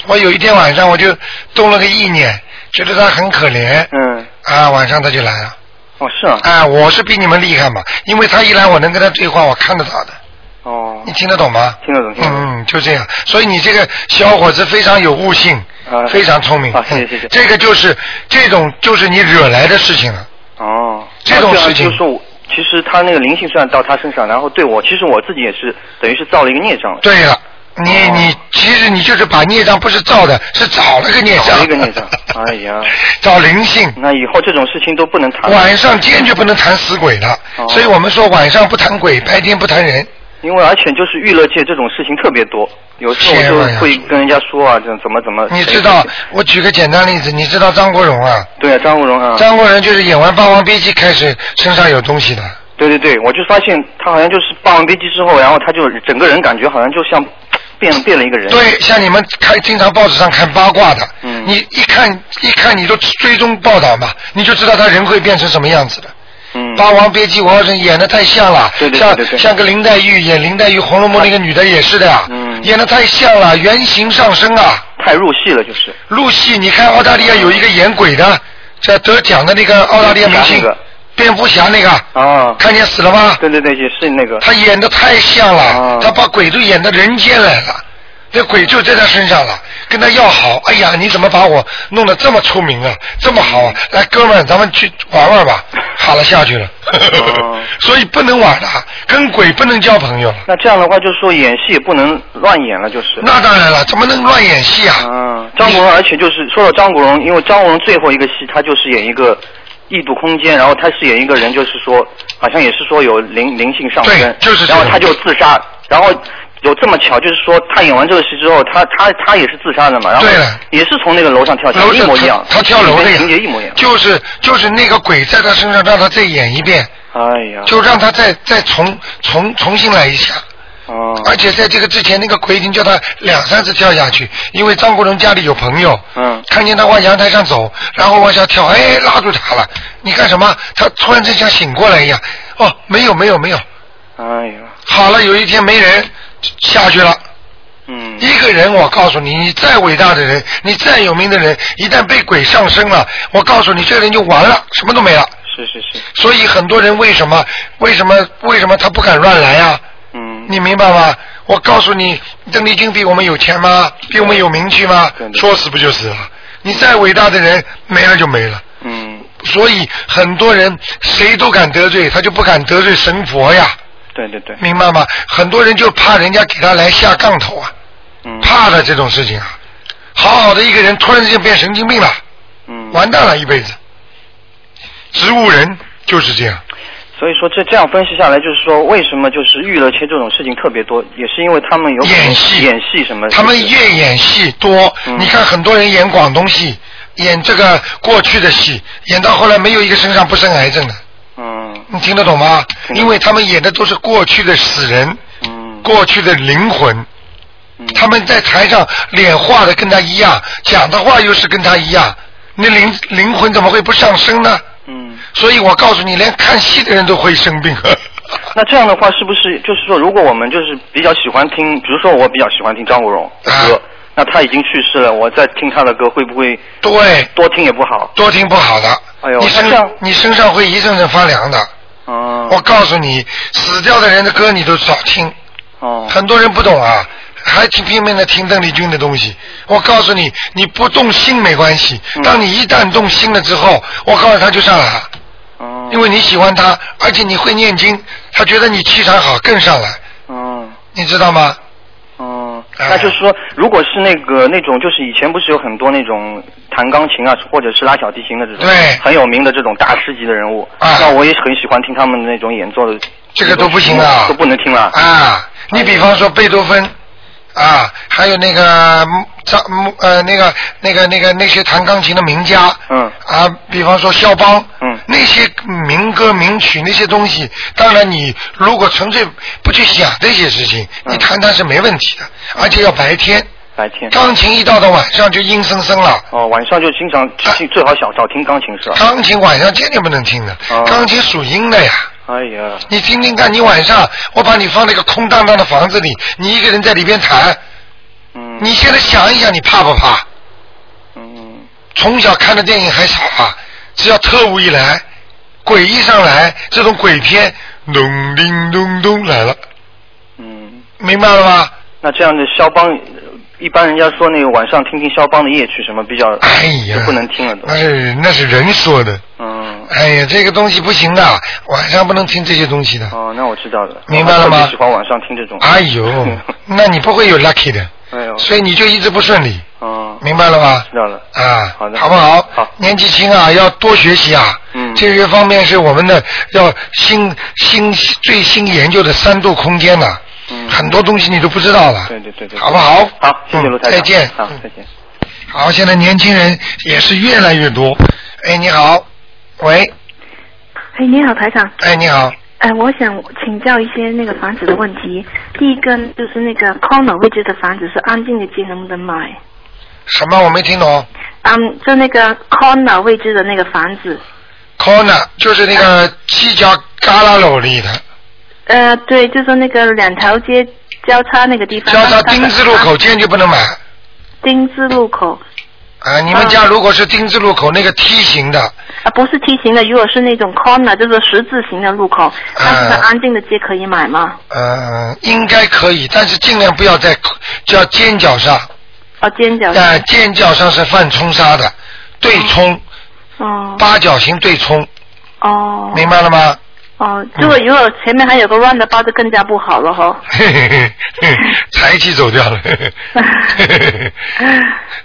我有一天晚上我就动了个意念，觉得他很可怜，嗯，啊，晚上他就来了，哦是啊，啊，我是比你们厉害嘛，因为他一来我能跟他对话，我看得到的，哦。你，听得懂吗？听得懂，听得懂，嗯，就这样，所以你这个小伙子非常有悟性，啊非常聪明。啊谢谢谢谢。这个就是这种就是你惹来的事情了。哦，这种事情。就是我，其实他那个灵性虽然到他身上，然后对我，其实我自己也是等于是造了一个孽障了，对了，你哦你其实你就是把孽障不是造的，是找了个孽障。找了一个孽障，(laughs) 哎呀，找灵性。那以后这种事情都不能谈，晚上坚决不能谈死鬼了，哦所以我们说晚上不谈鬼，白天不谈人。因为而且就是娱乐界这种事情特别多，有时候会跟人家说啊，这怎么怎么。你知道，我举个简单例子，你知道张国荣啊？对啊，张国荣啊，张国荣就是演完《霸王别姬》开始身上有东西的。对对对，我就发现他好像就是《霸王别姬》之后，然后他就整个人感觉好像就像变变了一个人。对，像你们看经常报纸上看八卦的，嗯你一看一看你就追踪报道嘛，你就知道他人会变成什么样子的。嗯，霸王别姬》，王浩生演的太像了，对对对对对像像个林黛玉演林黛玉《红楼梦》那个女的也是的呀，嗯演的太像了，原型上升啊。太入戏了，就是。入戏，你看澳大利亚有一个演鬼的，在得奖的那个澳大利亚明星蝙蝠侠那个，啊，看见死了吗？对对对，也是那个。他演的太像了，啊他把鬼都演到人间来了，那鬼就在他身上了，跟他要好。哎呀，你怎么把我弄得这么出名啊，这么好啊？来，哥们儿，咱们去玩玩吧。好了，下去了。哦 (laughs) 所以不能玩了，跟鬼不能交朋友了。那这样的话，就是说演戏也不能乱演了，就是。那当然了，怎么能乱演戏啊？啊，张国荣，而且就是说到张国荣，因为张国荣最后一个戏，他就是演一个异度空间，然后他饰演一个人，就是说好像也是说有灵灵性上升，就是然后他就自杀，然后有这么巧，就是说他演完这个戏之后，他他他也是自杀的嘛，然后对也是从那个楼上跳下来，一模一样，他他跳楼的情节一模一样。就是就是那个鬼在他身上，让他再演一遍，哎呀，就让他再再重重重新来一下。哦，而且在这个之前，那个奎已经叫他两三次跳下去，因为张国荣家里有朋友，嗯看见他往阳台上走，然后往下跳，哎，拉住他了。你干什么？他突然之间像醒过来一样，哦，没有没有没有，哎呀，好了，有一天没人下去了。嗯，一个人，我告诉你，你再伟大的人，你再有名的人，一旦被鬼上身了，我告诉你，这个人就完了，什么都没了。是是是，所以很多人为什么为什么为什么他不敢乱来啊？嗯，你明白吗？我告诉你，邓丽君比我们有钱吗？比我们有名气吗说死不就死了？你再伟大的人，没了就没了。嗯，所以很多人谁都敢得罪，他就不敢得罪神佛呀，对对对，明白吗？很多人就怕人家给他来下杠头啊，嗯，怕的这种事情啊。好好的一个人，突然之间变神经病了，嗯，完蛋了一辈子。植物人就是这样，所以说这这样分析下来，就是说为什么就是娱乐圈这种事情特别多，也是因为他们有演戏演戏什么，他们越演戏多，嗯。你看很多人演广东戏，演这个过去的戏，演到后来没有一个身上不生癌症的，嗯。你听得懂吗？因为他们演的都是过去的死人，嗯。过去的灵魂，嗯。他们在台上脸画的跟他一样，讲的话又是跟他一样，那灵灵魂怎么会不上升呢？嗯，所以我告诉你，连看戏的人都会生病。(laughs) 那这样的话是不是就是说，如果我们就是比较喜欢听，比如说我比较喜欢听张国荣的歌，啊那他已经去世了，我再听他的歌会不会对，多听也不好？多听不好的，哎呦你身上你身上会一阵阵发凉的。嗯，我告诉你，死掉的人的歌你都少听，哦，很多人不懂啊，还挺拼命的听邓丽君的东西。我告诉你，你不动心没关系，嗯。当你一旦动心了之后，我告诉他就上来了，哦，因为你喜欢他，而且你会念经，他觉得你气场好更上来，哦。你知道吗？哦，哎。那就是说，如果是那个那种，就是以前不是有很多那种弹钢琴啊，或者是拉小提琴的这种，对。很有名的这种大师级的人物，啊。那我也很喜欢听他们的那种演奏的，这个都不行啊。都不能听了。啊，你比方说贝多芬，啊，还有那个张呃那个那个那个那些弹钢琴的名家，嗯啊，比方说肖邦，嗯那些民歌名曲那些东西，当然你如果纯粹不去想这些事情，嗯你弹弹是没问题的，而且要白天，白天。钢琴一到到晚上就阴森森了。哦，晚上就经常听，最好少少听钢琴是吧？钢琴晚上坚决不能听的，哦钢琴属阴的呀。哎呀，你听听看，你晚上我把你放那个空荡荡的房子里，你一个人在里边弹，嗯，你现在想一想，你怕不怕？嗯。从小看的电影还少啊，只要特务一来，鬼一上来，这种鬼片，咚叮咚咚来了，嗯，明白了吗？那这样的肖邦，一般人家说那个晚上听听肖邦的夜曲什么比较，哎呀，不能听了都。那是那是人说的，嗯，哎呀，这个东西不行的，晚上不能听这些东西的。哦，那我知道了。明白了吗喜欢晚上听这种。哎呦，(laughs) 那你不会有 lucky 的，哎呦，所以你就一直不顺利，哦，明白了吗？知道了。啊，好的好不好？好年纪轻啊，要多学习啊。嗯这些方面是我们的要新新最新研究的三度空间呐、嗯很多东西你都不知道了。对对对对。好不好？好，谢谢卢台长。嗯再见。好嗯，再见。好，现在年轻人也是越来越多。哎，你好，喂，哎，你好，台长。哎，你好，哎，我想请教一些那个房子的问题。第一个就是那个 corner 位置的房子是安静的街能不能买？什么我没听懂嗯，就那个 corner 位置的那个房子。？corner 就是那个犄角旮旯楼里的，呃，对，就是那个两条街交叉那个地方。交叉丁字路口坚决不能买。丁字路口啊，你们家如果是丁字路口那个梯形的，啊，不是梯形的，如果是那种 corner，就是十字形的路口，但是在安静的街可以买吗？呃，应该可以，但是尽量不要在叫尖角上。哦，尖角。呃，尖角上是犯冲杀的，对冲，哦八角形对冲，哦。明白了吗？哦，如果如果前面还有个 round 的包，就更加不好了哈。嘿嘿嘿嘿，财气走掉了。嘿嘿嘿嘿嘿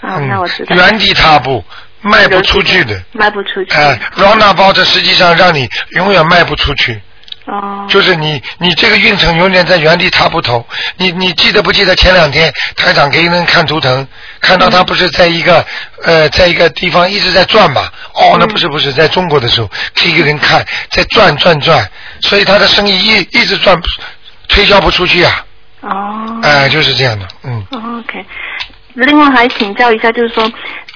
啊，那我知道。原地踏步，卖不出去的。卖不出去。哎 r o n a 包这实际上让你永远卖不出去。哦。就是你，你这个运程永远在原地踏步头。你你记得不记得前两天台长给人看图腾，看到他不是在一个呃在一个地方一直在转嘛？哦，那不是不是，在中国的时候给一个人看在转转转，所以他的生意一一直转推销不出去啊。哦。哎、就是这样的，嗯。哦 OK。另外还请教一下，就是说，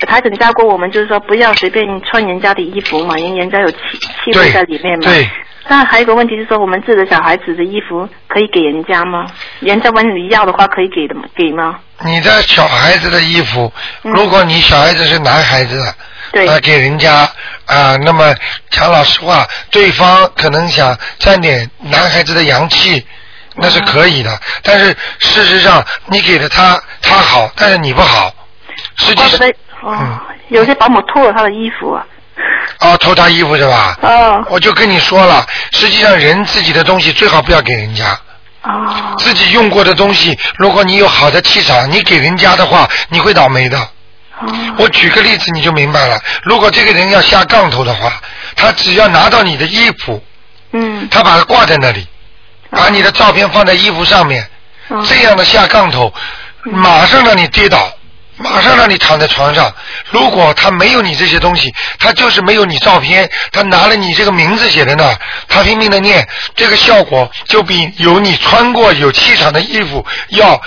台长教过我们，就是说不要随便穿人家的衣服嘛，因为人家有气气味在里面嘛。对。但还有一个问题是说，我们自己的小孩子的衣服可以给人家吗？人家问你要的话，可以给的吗？给吗？你的小孩子的衣服，如果你小孩子是男孩子，嗯对呃，给人家啊、那么讲老实话，对方可能想沾点男孩子的阳气，那是可以的。但是事实上，你给了他，他好，但是你不好。实际哦，有些保姆脱了他的衣服啊。哦，偷他衣服是吧？哦。我就跟你说了，实际上人自己的东西最好不要给人家。哦。自己用过的东西，如果你有好的气场，你给人家的话，你会倒霉的。哦我举个例子你就明白了。如果这个人要下杠头的话，他只要拿到你的衣服，嗯，他把它挂在那里，把你的照片放在衣服上面，哦这样的下杠头，马上让你跌倒，马上让你躺在床上。如果他没有你这些东西，他就是没有你照片，他拿了你这个名字写在那儿，他拼命的念，这个效果就比有你穿过有气场的衣服要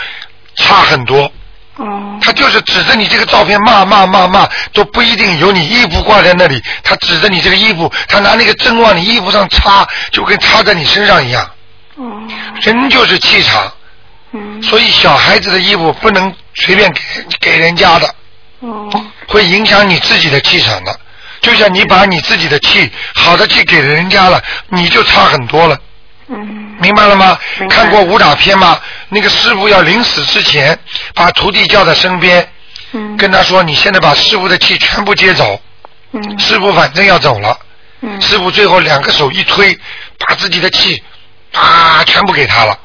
差很多。哦。他就是指着你这个照片骂骂骂骂，都不一定有你衣服挂在那里。他指着你这个衣服，他拿那个针往你衣服上插，就跟插在你身上一样。哦。人就是气场。嗯。所以小孩子的衣服不能随便给给人家的，哦。会影响你自己的气场的。就像你把你自己的气好的气给人家了，你就差很多了。嗯明白了吗？看过武打片吗？那个师傅要临死之前，把徒弟叫在身边，嗯跟他说：“你现在把师傅的气全部接走。”嗯师傅反正要走了，嗯师傅最后两个手一推，把自己的气啊全部给他了。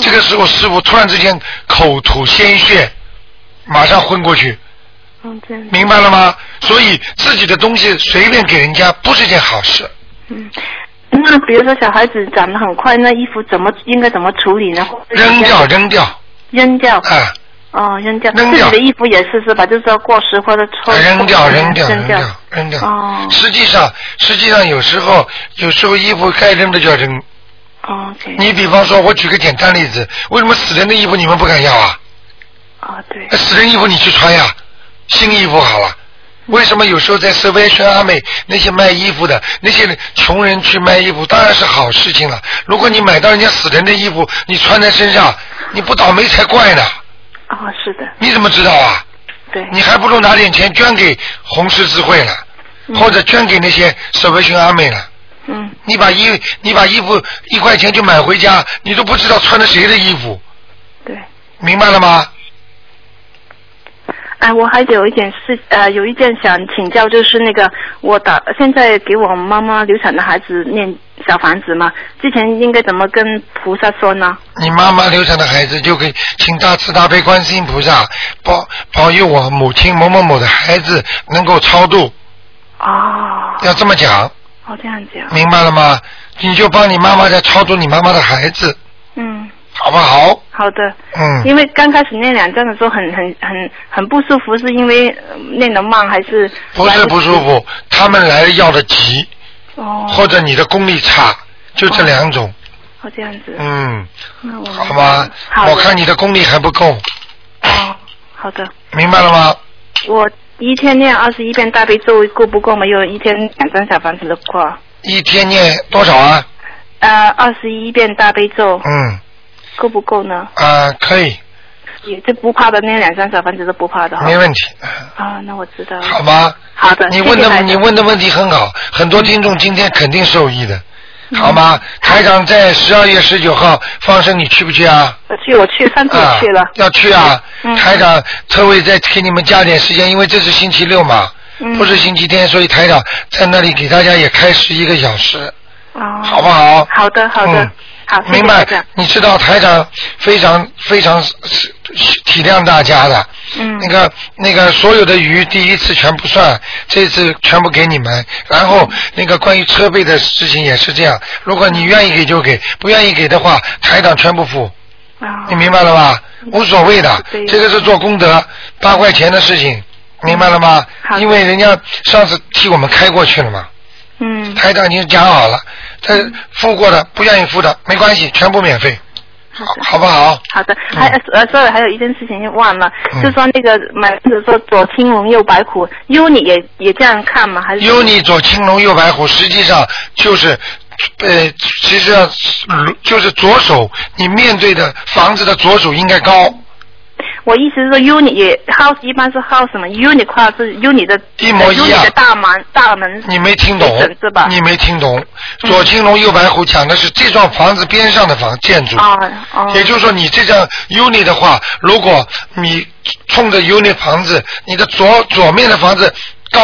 嗯这个时候，师傅突然之间口吐鲜血，马上昏过去，嗯这样明白了吗？所以自己的东西随便给人家不是件好事。嗯。那比如说小孩子长得很快，那衣服怎么应该怎么处理呢？扔掉，扔掉，扔掉。啊，哦，扔掉。扔掉自己的衣服也是是吧？就是说过时或者穿。扔掉，扔掉，扔掉扔掉，扔掉。哦实际上，实际上有时候，有时候衣服该扔的就要扔。你比方说，我举个简单例子，为什么死人的衣服你们不敢要啊？啊，对。那死人衣服你去穿呀，新衣服好了。为什么有时候在 Salvation Army 那些卖衣服的那些穷人去卖衣服，当然是好事情了。如果你买到人家死人的衣服，你穿在身上，你不倒霉才怪呢。哦，是的，你怎么知道啊？对。你还不如拿点钱捐给红十字会呢，或者捐给那些 Salvation Army 呢。嗯。你把衣你把衣服一块钱就买回家，你都不知道穿的谁的衣服。对。明白了吗？哎，我还有一件事，呃，有一件想请教，就是那个我打现在给我妈妈流产的孩子念小房子嘛，之前应该怎么跟菩萨说呢？你妈妈流产的孩子就可以请大慈大悲观世音菩萨保保佑我母亲某某某的孩子能够超度，哦，要这么讲，哦这样讲，明白了吗？你就帮你妈妈在操作你妈妈的孩子，嗯，好不好？好的。嗯，因为刚开始念两张的时候很很很很不舒服，是因为呃念得慢还是？不是不舒服，他们来要的急，哦。或者你的功力差，就这两种。哦，这样子。嗯，那我好吧，好我看你的功力还不够，哦，好的。明白了吗？我一天念二十一遍大悲咒够不够？没有一天两张小房子的话，一天念多少啊？呃，二十一遍大悲咒嗯，够不够呢？啊，可以，也就不怕的，那两张小房子都不怕的哈。没问题，啊，那我知道了。好吗？好的，你问的你问的问题很好，很多听众今天肯定受益的，嗯好吗？台长在十二月十九号放生，你去不去啊？我去，我去，上次啊我去了。，要去啊！嗯台长特为再给你们加点时间，因为这是星期六嘛，嗯不是星期天，所以台长在那里给大家也开十一个小时，哦。好不好？好的，好的嗯，明白。？你知道台长非常非常体谅大家的，嗯。那个那个所有的鱼第一次全不算，这次全部给你们。然后那个关于车费的事情也是这样，如果你愿意给就给，不愿意给的话，台长全部付。啊你明白了吧？无所谓的，这个是做功德，八块钱的事情，明白了吗？好因为人家上次替我们开过去了嘛，嗯，台长已经讲好了，他付过的不愿意付的没关系，全部免费，好的。好不好？好的，还呃，所以还有一件事情忘了，嗯就说那个买或者说左青龙右白虎，优你也也这样看吗？还是优你左青龙右白虎，实际上就是。呃，其实上就是左手，你面对的房子的左手应该高，我意思是说，uni house 一般是 house 嘛，uni 跨是 uni 的一模一样的大门大门你没听懂是吧？你没听懂。左青龙右白虎讲的是这幢房子边上的房建筑。啊哦，也就是说，你这张 uni 的话，如果你冲着 uni 房子，你的左左面的房子高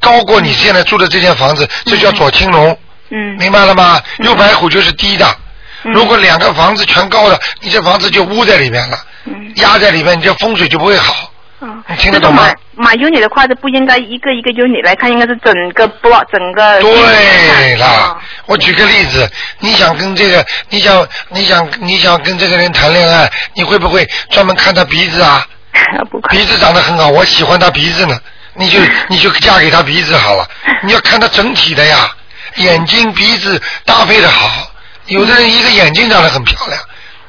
高过你现在住的这间房子，这叫左青龙，嗯明白了吗？右白虎就是低的。嗯如果两个房子全高了，你这房子就污在里面了，嗯压在里面，你这风水就不会好。嗯，你听得懂吗就是买买 unit 的话，就不应该一个一个 unit 来看，应该是整个 block 整个。对了啊，我举个例子，你想跟这个，你想你想你想跟这个人谈恋爱，你会不会专门看他鼻子啊？(laughs) 鼻子长得很好，我喜欢他鼻子呢，你就 (laughs) 你就嫁给他鼻子好了。你要看他整体的呀，眼睛鼻子搭配的好。有的人一个眼睛长得很漂亮，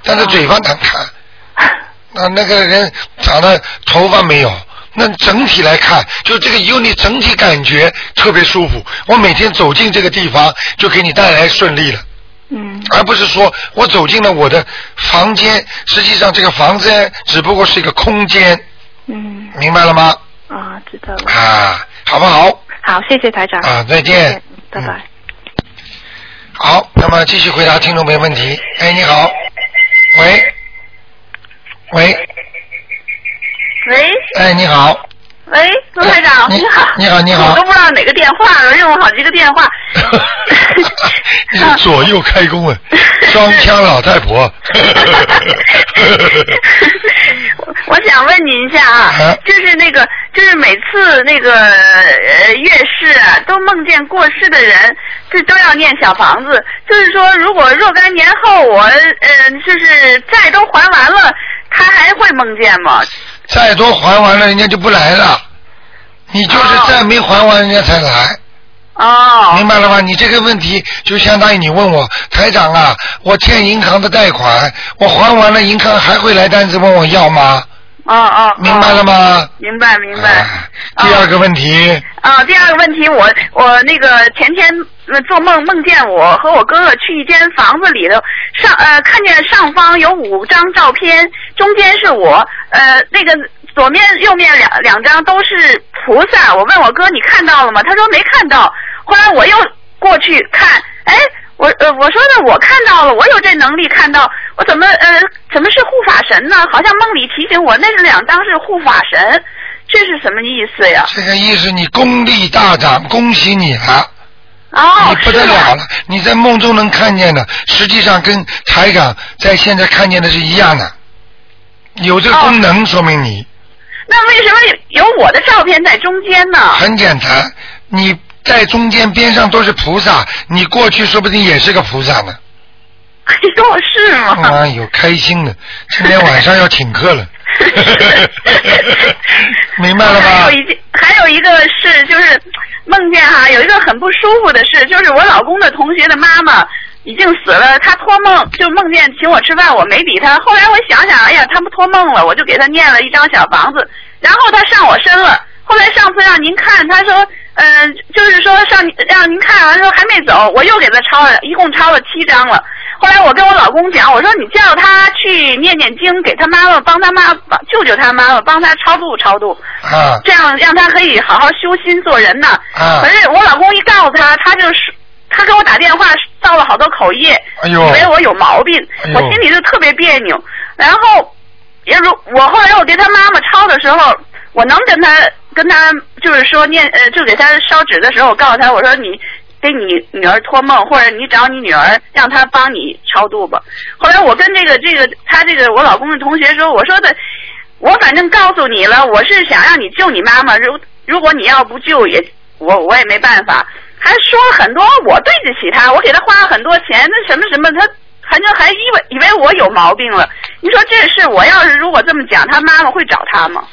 但是嘴巴难看。那那个人长得头发没有，那整体来看，就这个有你整体感觉特别舒服。我每天走进这个地方，就给你带来顺利了。嗯而不是说我走进了我的房间，实际上这个房间只不过是一个空间，嗯明白了吗？啊，知道了。啊，好不好？好，谢谢台长。啊再见谢谢拜拜。好，那么。继续回答听众朋友问题。哎，你好，喂，喂，喂哎，你好，喂，卢台长，你好，你好你好我都不知道哪个电话了，用了好几个电话。(laughs) 你左右开弓啊，(laughs) 双枪老太婆。(laughs) 我想问您一下啊，就是那个，就是每次那个呃月事啊，都梦见过世的人，这都要念小房子。就是说，如果若干年后我呃，就是债都还完了，他还会梦见吗？再多还完了，人家就不来了。你就是再没还完，人家才来。哦。明白了吗？你这个问题就相当于你问我台长啊，我欠银行的贷款，我还完了，银行还会来单子问我要吗？哦哦。明白了吗？明白明白。第二个问题，啊，第二个问题，我我那个前天呃做梦梦见我和我哥哥去一间房子里头，上呃看见上方有五张照片，中间是我，呃那个左面右面两两张都是菩萨。我问我哥你看到了吗？他说没看到。后来我又过去看，哎。我呃，我说呢，我看到了，我有这能力看到，我怎么呃，怎么是护法神呢？好像梦里提醒我，那是两张是护法神，这是什么意思呀？这个意思你功力大涨，恭喜你了。哦，你不得了了！你在梦中能看见的，实际上跟台长在现在看见的是一样的，有这个功能，说明你那为什么有我的照片在中间呢？很简单。你在中间边上都是菩萨，你过去说不定也是个菩萨呢。(laughs) 哎呦，是吗？哎呦，开心的，今天晚上要请客了。(laughs) (laughs) 明白了吧？还有一件，还有一个是，就是梦见哈、有一个很不舒服的事，就是我老公的同学的妈妈已经死了，他托梦就梦见请我吃饭，我没理他。后来我想想，哎呀，他不托梦了，我就给他念了一张小房子，然后他上我身了。后来上次让您看，他说，嗯、就是说上让您看完说还没走，我又给他抄了，一共抄了七张了。后来我跟我老公讲，我说你叫他去念念经，给他妈妈帮他妈帮救救他妈妈，帮他超度超度，啊这样让他可以好好修心做人呢。啊可是我老公一告诉他，他就是他给我打电话造了好多口业，以为我有毛病，哎我心里就特别别扭。然后，也如我后来我给他妈妈抄的时候，我能跟他跟他就是说念呃，就给他烧纸的时候，我告诉他我说你。给你女儿托梦，或者你找你女儿，让她帮你超度吧。后来我跟这个这个他这个我老公的同学说，我说的，我反正告诉你了，我是想让你救你妈妈。如如果你要不救也，我我也没办法。还说很多，我对得起他，我给他花了很多钱，那什么什么，他反正还以为以为我有毛病了。你说这事，我要是如果这么讲，他妈妈会找他吗？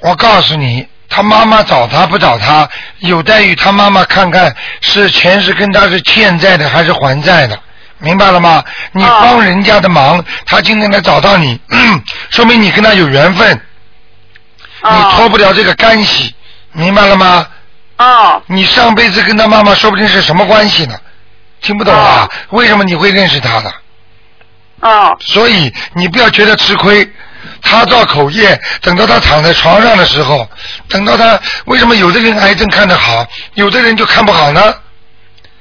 我告诉你，他妈妈找他不找他，有待于他妈妈看看是钱是跟他是欠债的还是还债的，明白了吗？你帮人家的忙，他今天来找到你，(clears throat) 说明你跟他有缘分，你脱不了这个干系，明白了吗？哦。你上辈子跟他妈妈说不定是什么关系呢？听不懂啊？为什么你会认识他的？哦。所以你不要觉得吃亏。他造口业，等到他躺在床上的时候，等到他为什么有的人癌症看得好，有的人就看不好呢？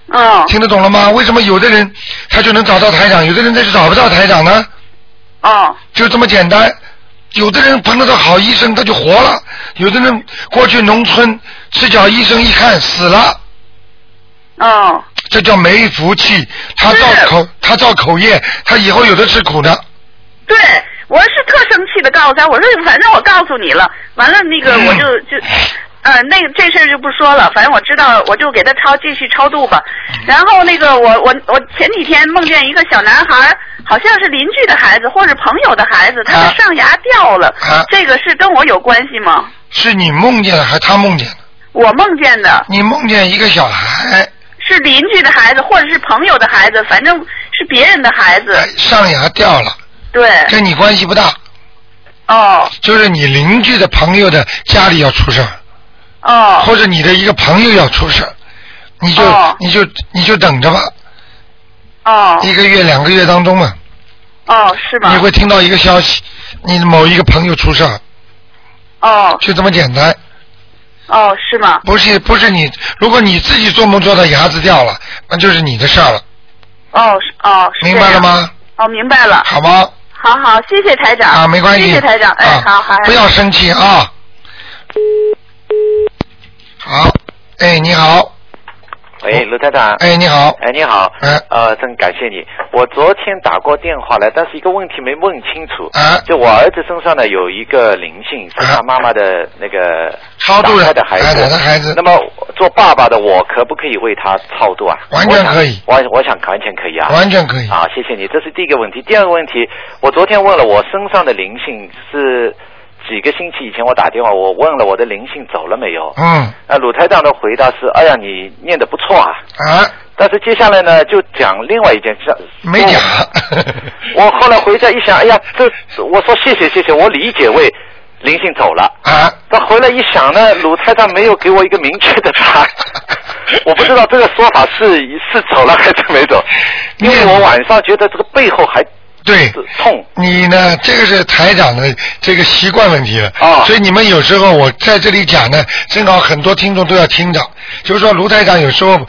哦。听得懂了吗？为什么有的人他就能找到台长，有的人他就找不到台长呢？哦。就这么简单。有的人碰到个好医生，他就活了；有的人过去农村赤脚医生一看死了。哦。这叫没福气。他造口，他造口业，他以后有的吃苦的。对，我是特生气的告诉他，我说反正我告诉你了，完了那个我就就。呃，那个这事儿就不说了，反正我知道，我就给他超继续超度吧。然后那个我我我前几天梦见一个小男孩，好像是邻居的孩子或者朋友的孩子，他的上牙掉了，这个是跟我有关系吗？是你梦见的还是他梦见的？我梦见的。你梦见一个小孩。是邻居的孩子或者是朋友的孩子，反正是别人的孩子。上牙掉了。对。跟你关系不大。哦。就是你邻居的朋友的家里要出事儿。哦。或者你的一个朋友要出事儿，你就、哦、你就你就等着吧。哦。一个月两个月当中嘛。哦，是吗？你会听到一个消息，你的某一个朋友出事儿。哦。就这么简单。哦，是吗？不是不是你，如果你自己做梦做到牙子掉了，那就是你的事儿了。哦是哦是明白了吗？哦，明白了。好吗？好好，谢谢台长。啊，没关系。谢谢台长，哎，啊好好。不要生气啊。好，哎，你好，喂，卢台长。哎，你好。哎，你好。哎。呃，真感谢你。我昨天打过电话来，但是一个问题没问清楚。啊。就我儿子身上呢有一个灵性，是他妈妈的那个超度了打胎的孩子。哎打胎孩子那么做爸爸的我可不可以为他超度啊？完全可以我想我我想完全可以啊。完全可以啊，谢谢你，这是第一个问题。第二个问题，我昨天问了我身上的灵性是。几个星期以前，我打电话，我问了我的灵性走了没有？嗯。那鲁台长的回答是：哎呀，你念的不错啊。啊。但是接下来呢，就讲另外一件事。没讲。(laughs) 我后来回家一想，哎呀，这我说谢谢谢谢，我理解为灵性走了。啊。但回来一想呢，鲁台长没有给我一个明确的答案，(laughs) 我不知道这个说法是是走了还是没走，因为我晚上觉得这个背后还对痛。你呢？这个是台长的这个习惯问题了。啊。所以你们有时候我在这里讲呢，正好很多听众都要听着。就是说，卢台长有时候，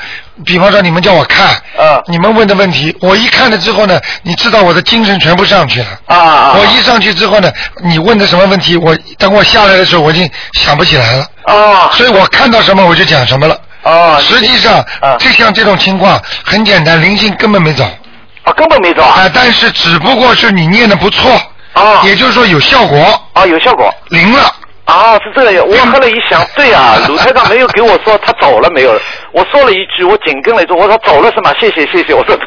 比方说你们叫我看，啊。你们问的问题，我一看了之后呢，你知道我的精神全部上去了。啊啊。我一上去之后呢，你问的什么问题，我等我下来的时候，我已经想不起来了。啊。所以我看到什么我就讲什么了。啊。实际上，就像这种情况很简单，灵性根本没走。啊，根本没走啊！啊，但是只不过是你念的不错。啊。也就是说有效果。啊，有效果。灵了。啊，是这样。我后来一想，对啊，鲁台长没有给我说他走了没有，我说了一句，我紧跟了一句，我说走了是吗？谢谢谢谢，我说。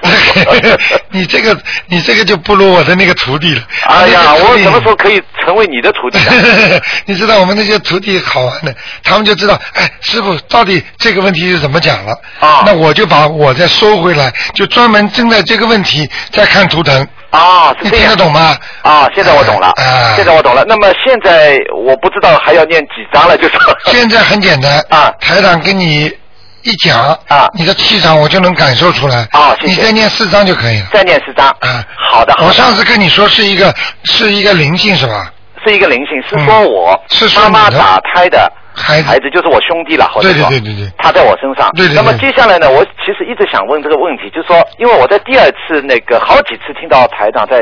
(laughs) 你这个你这个就不如我的那个徒弟了。哎呀，我什么时候可以成为你的徒弟啊？(laughs) 你知道我们那些徒弟好玩的，他们就知道，哎，师傅到底这个问题是怎么讲了？啊。那我就把我再收回来，就专门针对这个问题再看图腾。啊，是你这样。听得懂吗？啊，现在我懂了。啊。现在我懂了。那么现在我不知道还要念几张了，就是。现在很简单。(laughs) 啊。台长跟你一讲。啊。你的气场我就能感受出来。啊。你再念四张就可以了。再念四张。啊。好的。我上次跟你说是一个是一个灵性是吧？是一个灵性，是说我嗯是说妈妈打胎的孩孩子，就是我兄弟了，或者对对说对对对。他在我身上。对对对那么接下来呢，我其实一直想问这个问题，就是说，因为我在第二次那个好几次听到台长在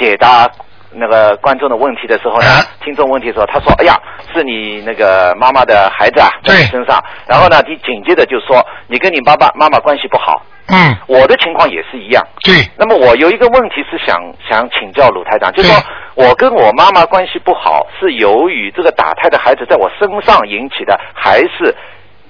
解答那个观众的问题的时候呢，啊听众问题的时候，他说：“哎呀，是你那个妈妈的孩子啊，在你身上。”然后呢，你紧接着就说你跟你爸爸妈妈关系不好。嗯。我的情况也是一样。对。那么我有一个问题是想想请教鲁台长，就是说我跟我妈妈关系不好，是由于这个打胎的孩子在我身上引起的，还是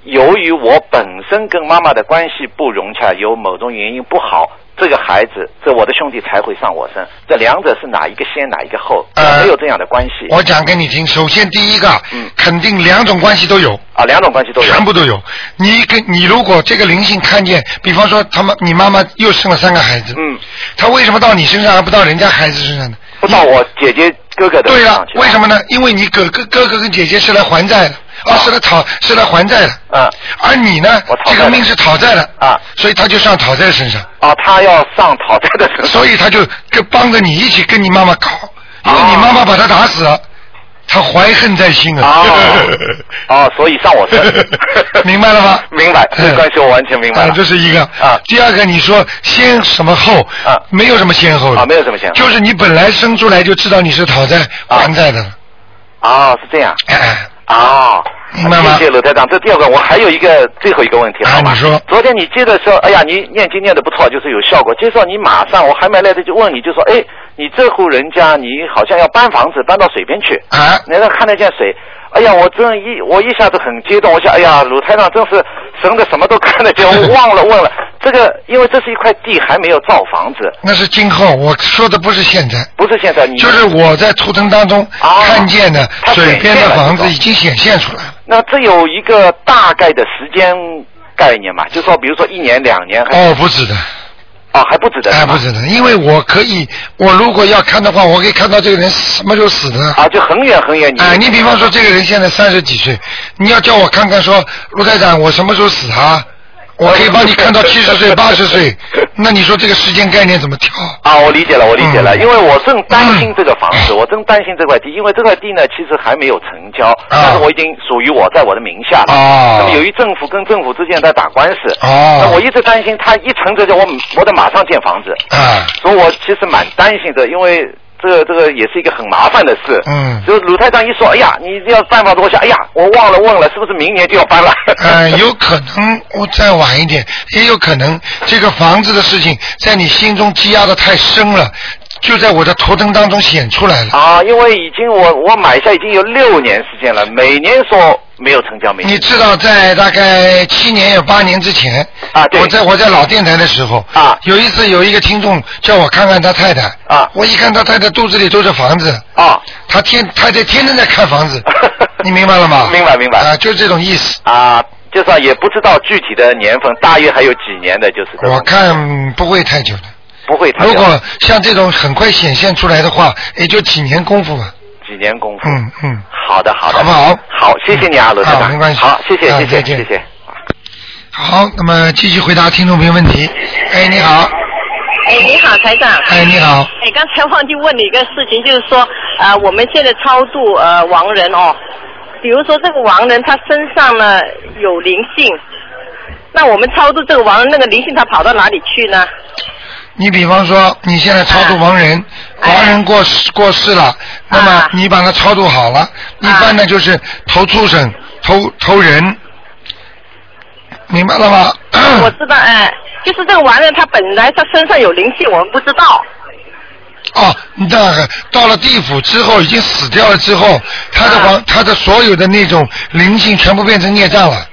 由于我本身跟妈妈的关系不融洽，有某种原因不好，这个孩子，这我的兄弟才会上我身？这两者是哪一个先，哪一个后？呃没有这样的关系。我讲给你听，首先第一个，嗯肯定两种关系都有。啊，两种关系都有。全部都有。你跟你如果这个灵性看见，比方说他们你妈妈又生了三个孩子，嗯，他为什么到你身上而不到人家孩子身上呢？不到我姐姐哥哥的对了身上，去为什么呢？因为你哥哥哥哥跟姐姐是来还债的，啊，是来讨是来还债的。嗯。而你呢，这个命是讨债的。啊。所以他就上讨债身上。啊，他要上讨债的身上。所以他就跟帮着你一起跟你妈妈搞，因为你妈妈把他打死了，他怀恨在心啊。哦，(laughs) 所以上我身。(laughs) 明白了吗？明白，这个关系我完全明白啊，了。这是一个。啊。第二个，你说先什么后？啊。没有什么先后的。啊，没有什么先后。就是你本来生出来就知道你是讨债还债的啊。哦，是这样。哎。哦。明白吗谢谢罗台长，这第二个我还有一个最后一个问题，好吗？你说。昨天你接的时候，哎呀，你念经念的不错，就是有效果。接着你马上，我还没来得及问你，就说，哎，你这户人家你好像要搬房子，搬到水边去。啊。你那看得见水？哎呀，我真一我一下子很激动，我想，哎呀，鲁台长真是神的，什么都看得见，(laughs) 我忘了问了。这个，因为这是一块地，还没有造房子。那是今后，我说的不是现在。不是现在，你就是我在图腾当中看见的水边的房子已经显现出来了。那这有一个大概的时间概念嘛？就说比如说一年、两年，还哦，不止的。哦，还不止的。哎，不止的，因为我可以，我如果要看的话，我可以看到这个人什么时候死的。啊，就很远很远。哎，你比方说这个人现在三十几岁，你要叫我看看说，卢台长，我什么时候死啊？我可以帮你看到七十岁、八十岁，(laughs) 那你说这个时间概念怎么调？啊，我理解了，我理解了，嗯因为我正担心这个房子，我正担心这块地，因为这块地呢，其实还没有成交，但是我已经属于我在我的名下了。哦那么由于政府跟政府之间在打官司，哦那我一直担心他一成交就我我得马上建房子，啊，所以我其实蛮担心的，因为这个这个也是一个很麻烦的事。嗯就是鲁太长一说，哎呀，你要办房子，我想，哎呀，我忘了问了，是不是明年就要搬了？(laughs) 呃，有可能我再晚一点，也有可能这个房子的事情在你心中积压的太深了，就在我的图腾当中显出来了。啊，因为已经我我买下已经有六年时间了，每年说没有成交，每年你知道，在大概七年有八年之前，啊对我在我在老电台的时候，啊有一次有一个听众叫我看看他太太，啊我一看他太太肚子里都是房子，啊，他天太太天天在看房子，(laughs) 你明白了吗？明白明白啊，就是这种意思。啊，就是说也不知道具体的年份，大约还有几年的，就是我看不会太久的。不会太久如果像这种很快显现出来的话，也就几年功夫吧。几年功夫。嗯嗯，好的好的，好不好？好，谢谢你啊，罗台长。啊没关系好，谢谢谢谢谢谢。好，那么继续回答听众朋友问题。哎，你好，哎，你好，台长。哎，你好，哎，刚才忘记问你一个事情，就是说，呃，我们现在超度呃亡人哦，比如说这个亡人他身上呢有灵性，那我们超度这个亡人，那个灵性他跑到哪里去呢？你比方说你现在超度亡人，哎亡人过世过世了，那么你把他超度好了，一般呢就是投畜生、投投人，明白了吗？我知道，哎、就是这个亡人他本来他身上有灵气，我们不知道。哦，那到了地府之后，已经死掉了之后，他的亡，他的所有的那种灵性全部变成孽障了。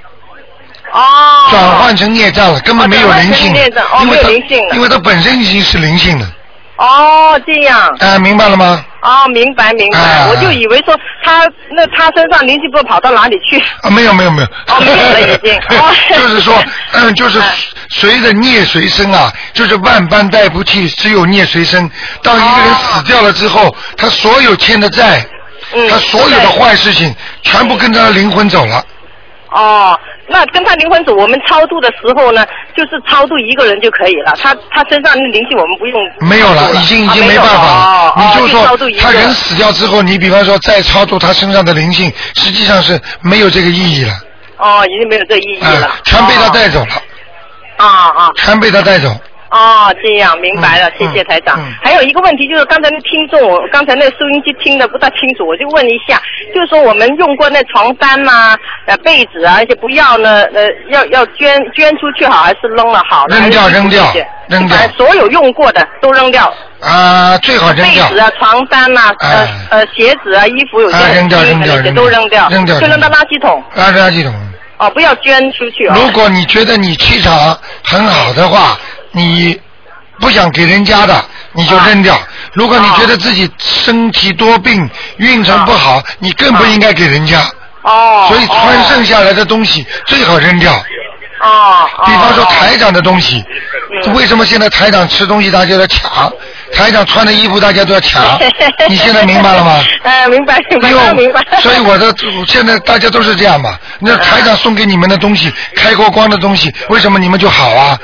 哦。转换成孽障了，根本没有灵性因为灵性因为它本身已经是灵性的。哦，这样。啊，明白了吗？哦，明白明白，啊我就以为说他那他身上灵性不知道跑到哪里去。啊，没有没有没有。哦，没有了已经。(laughs) 哦。就是说，(laughs) 嗯，就是随着孽随身啊，就是万般带不去，只有孽随身。当一个人死掉了之后，他所有欠的债，嗯他所有的坏事情，全部跟他的灵魂走了。哦，那跟他灵魂走，我们超度的时候呢，就是超度一个人就可以了。他他身上的灵性我们不用。没有了，已经已经啊没办法了。你就说他人死掉之后，你比方说再超度他身上的灵性，实际上是没有这个意义了，哦，已经没有这意义了。啊，全被他带走了，啊啊。全被他带走。哦，这样明白了，嗯谢谢台长。嗯还有一个问题就是，刚才那听众，我刚才那收音机听的不大清楚，我就问一下，就是说我们用过那床单呐、呃被子啊，而且不要呢，呃，要要捐捐出去好，还是扔了好？扔掉扔掉扔掉所有用过的都扔掉。啊，最好扔掉被。子啊、床单呐、呃哎呃鞋子啊、衣服有些啊扔掉扔掉的那些都扔掉，扔掉就扔到垃圾桶。啊，垃圾桶。哦，不要捐出去哦。如果你觉得你气场很好的话，你不想给人家的，你就扔掉。如果你觉得自己身体多病、运程不好，你更不应该给人家。哦。所以穿剩下来的东西最好扔掉。哦。比方说台长的东西，嗯为什么现在台长吃东西大家都要抢？台长穿的衣服大家都要抢，(laughs) 你现在明白了吗？哎，(laughs) 明白明白。所以我的现在大家都是这样嘛。那台长送给你们的东西，开过光的东西，为什么你们就好啊？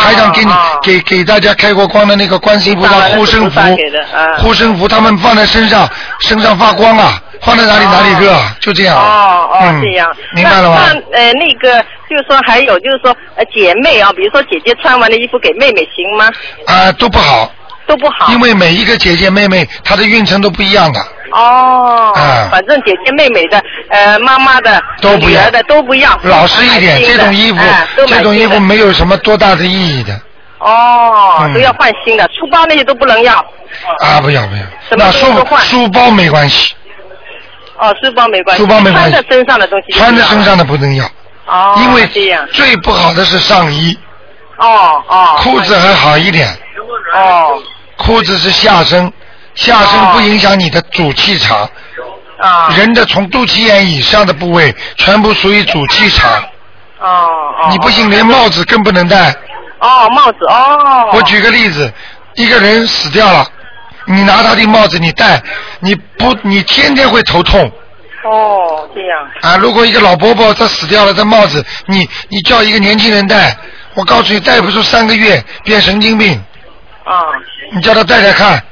台长给你给给大家开过光的那个观世音菩萨护身符，护身符他们放在身上，身上发光啊，放在哪里哪里热啊，就这样。哦哦，嗯这样。明白了吗那那呃，那个就是说，还有就是说，呃，姐妹啊，比如说姐姐穿完的衣服给妹妹行吗？啊，都不好。都不好。因为每一个姐姐妹妹她的运程都不一样的。哦。啊反正姐姐妹妹的，呃，妈妈的、都不要女儿的都不一样。老实一点，这种衣服这种衣服没有什么多大的意义的哦，嗯都要换新的，书包那些都不能要。啊！不要不要，什么那书书包没关系，哦，书包没关系，书包没关系穿在身上的东西穿在身上的不能要，哦，因为。最不好的是上衣，哦哦。裤子还好一点，哦裤子是下身，下身不影响你的主气场。啊。人的从肚脐眼以上的部位全部属于主气场，哦哦。你不行连帽子更不能戴。哦，帽子哦。我举个例子，一个人死掉了，你拿他的帽子你戴，你不你天天会头痛哦，这样。啊！如果一个老伯伯他死掉了，这帽子你你叫一个年轻人戴，我告诉你，戴不出三个月变神经病，啊你叫他带带看，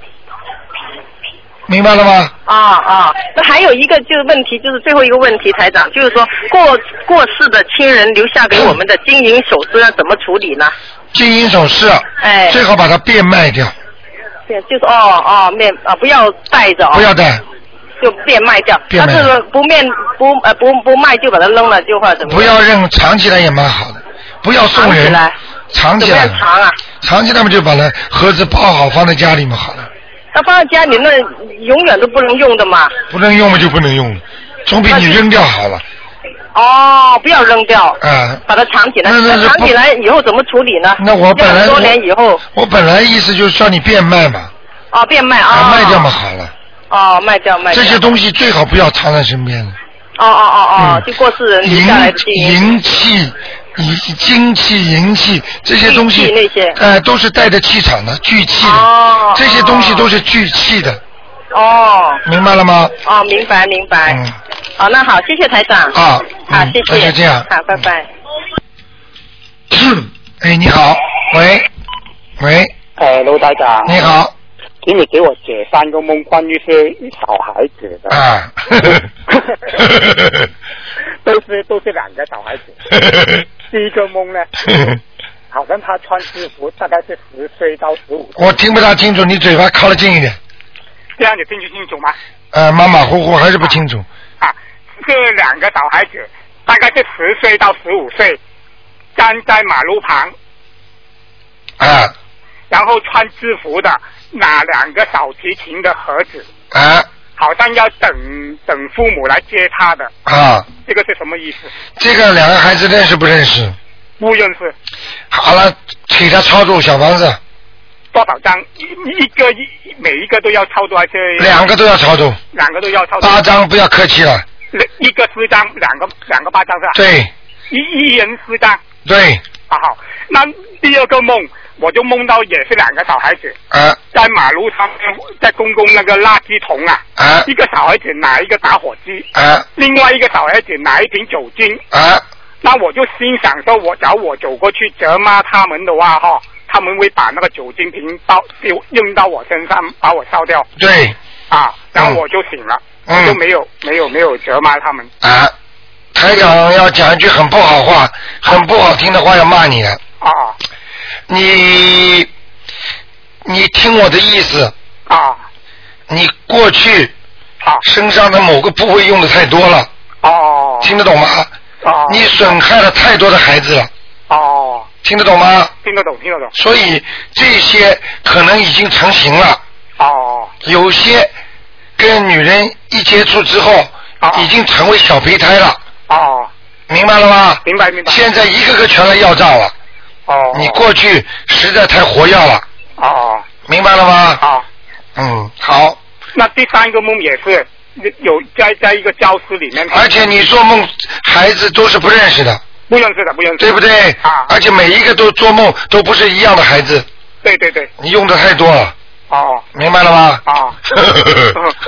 明白了吗？啊啊！那还有一个就是问题，就是最后一个问题，台长，就是说过过世的亲人留下给我们的金银首饰要怎么处理呢？金银首饰，哎最好把它变卖掉，对，就是哦哦面啊，不要带着哦，不要带，就变卖掉。变卖但是不面不呃不不卖就把它扔了，就或者怎么？不要扔，藏起来也蛮好的，不要送人，藏起来，藏啊？藏起来嘛就把它盒子包好放在家里嘛好了，那放在家里那永远都不能用的嘛。不能用嘛就不能用了，总比你扔掉好了，哦，不要扔掉，啊、把它藏起来。那那是藏起来以后怎么处理呢？那我本来多年以后我本来意思就是叫你变卖嘛，哦变卖啊啊。卖掉嘛好了，哦，卖掉卖掉。这些东西最好不要藏在身边了。哦哦哦哦，嗯就过世人留下来的金银银气、银精气、银气这些东西那些，呃，都是带着气场的，聚气的，哦这些东西都是聚气的，哦明白了吗？哦，明白明白。嗯，好，那好，谢谢台长。啊，好，嗯谢谢。那就这样。好，拜拜。(clears throat) 哎，你好，喂，喂，呃，卢台长，你好，请你给我解三个梦，关于是小孩子的，啊，(laughs) 都是都是两个小孩子。(laughs) 第一个梦呢，(laughs) 好像他穿制服，大概是十岁到十五岁，我听不大清楚，你嘴巴靠得近一点，这样你听得清楚吗？呃，马马虎虎还是不清楚，啊，这两个小孩子大概是十岁到十五岁，站在马路旁，啊。然后穿制服的拿两个小提琴的盒子，啊好像要等等父母来接他的，啊，这个是什么意思？这个两个孩子认识不认识？不认识。好了，给他操作小房子，多少张？一一个一每一个都要操作还是？两个都要操作，两个都要操作。八张不要客气了，一个四张，两个两个八张是吧？。对一一人四张。对，啊好，那第二个梦我就梦到也是两个小孩子啊。在马路上面，在公共那个垃圾桶啊，啊。一个小孩子拿一个打火机，啊。另外一个小孩子拿一瓶酒精，啊。那我就心想说，我假如我走过去责骂他们的话，哈，他们会把那个酒精瓶倒丢扔到我身上，把我烧掉。对。啊，然后我就醒了，嗯。我就没有没有没有责骂他们。啊，台长要讲一句很不好话、很不好听的话要骂你的，啊你你听我的意思，啊。你过去啊。身上的某个部位用的太多了，哦。听得懂吗？哦。你损害了太多的孩子了，哦，听得懂吗？听得懂听得懂。所以这些可能已经成型了，哦。有些跟女人一接触之后，已经成为小胚胎了，哦。明白了吗？明白明白。现在一个个全来要账了，哦你过去实在太活跃了，哦明白了吗？好，嗯，好。那第三个梦也是有在在一个教室里面，而且你做梦，孩子都是不认识的，不认识的不认识，对不对？啊，而且每一个都做梦都不是一样的孩子，对对对，你用的太多了，哦明白了吗？哦，(laughs)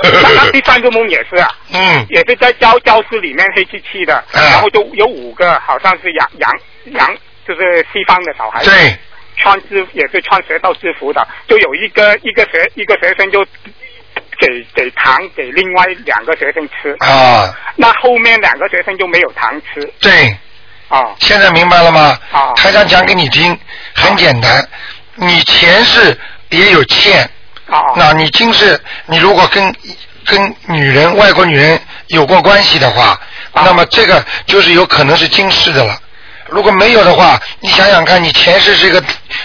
那那第三个梦也是啊，嗯，也是在教教室里面黑漆漆的，然后就有五个好像是洋洋洋，就是西方的小孩子，对，穿制也是穿学校制服的，就有一个一个学一个学生就给给糖给另外两个学生吃，啊，那后面两个学生就没有糖吃，对，啊。现在明白了吗？啊。台长讲给你听，很简单，你前世也有欠，啊。那你今世你如果跟跟女人外国女人有过关系的话，啊。那么这个就是有可能是今世的了。如果没有的话，你想想看，你前世是一个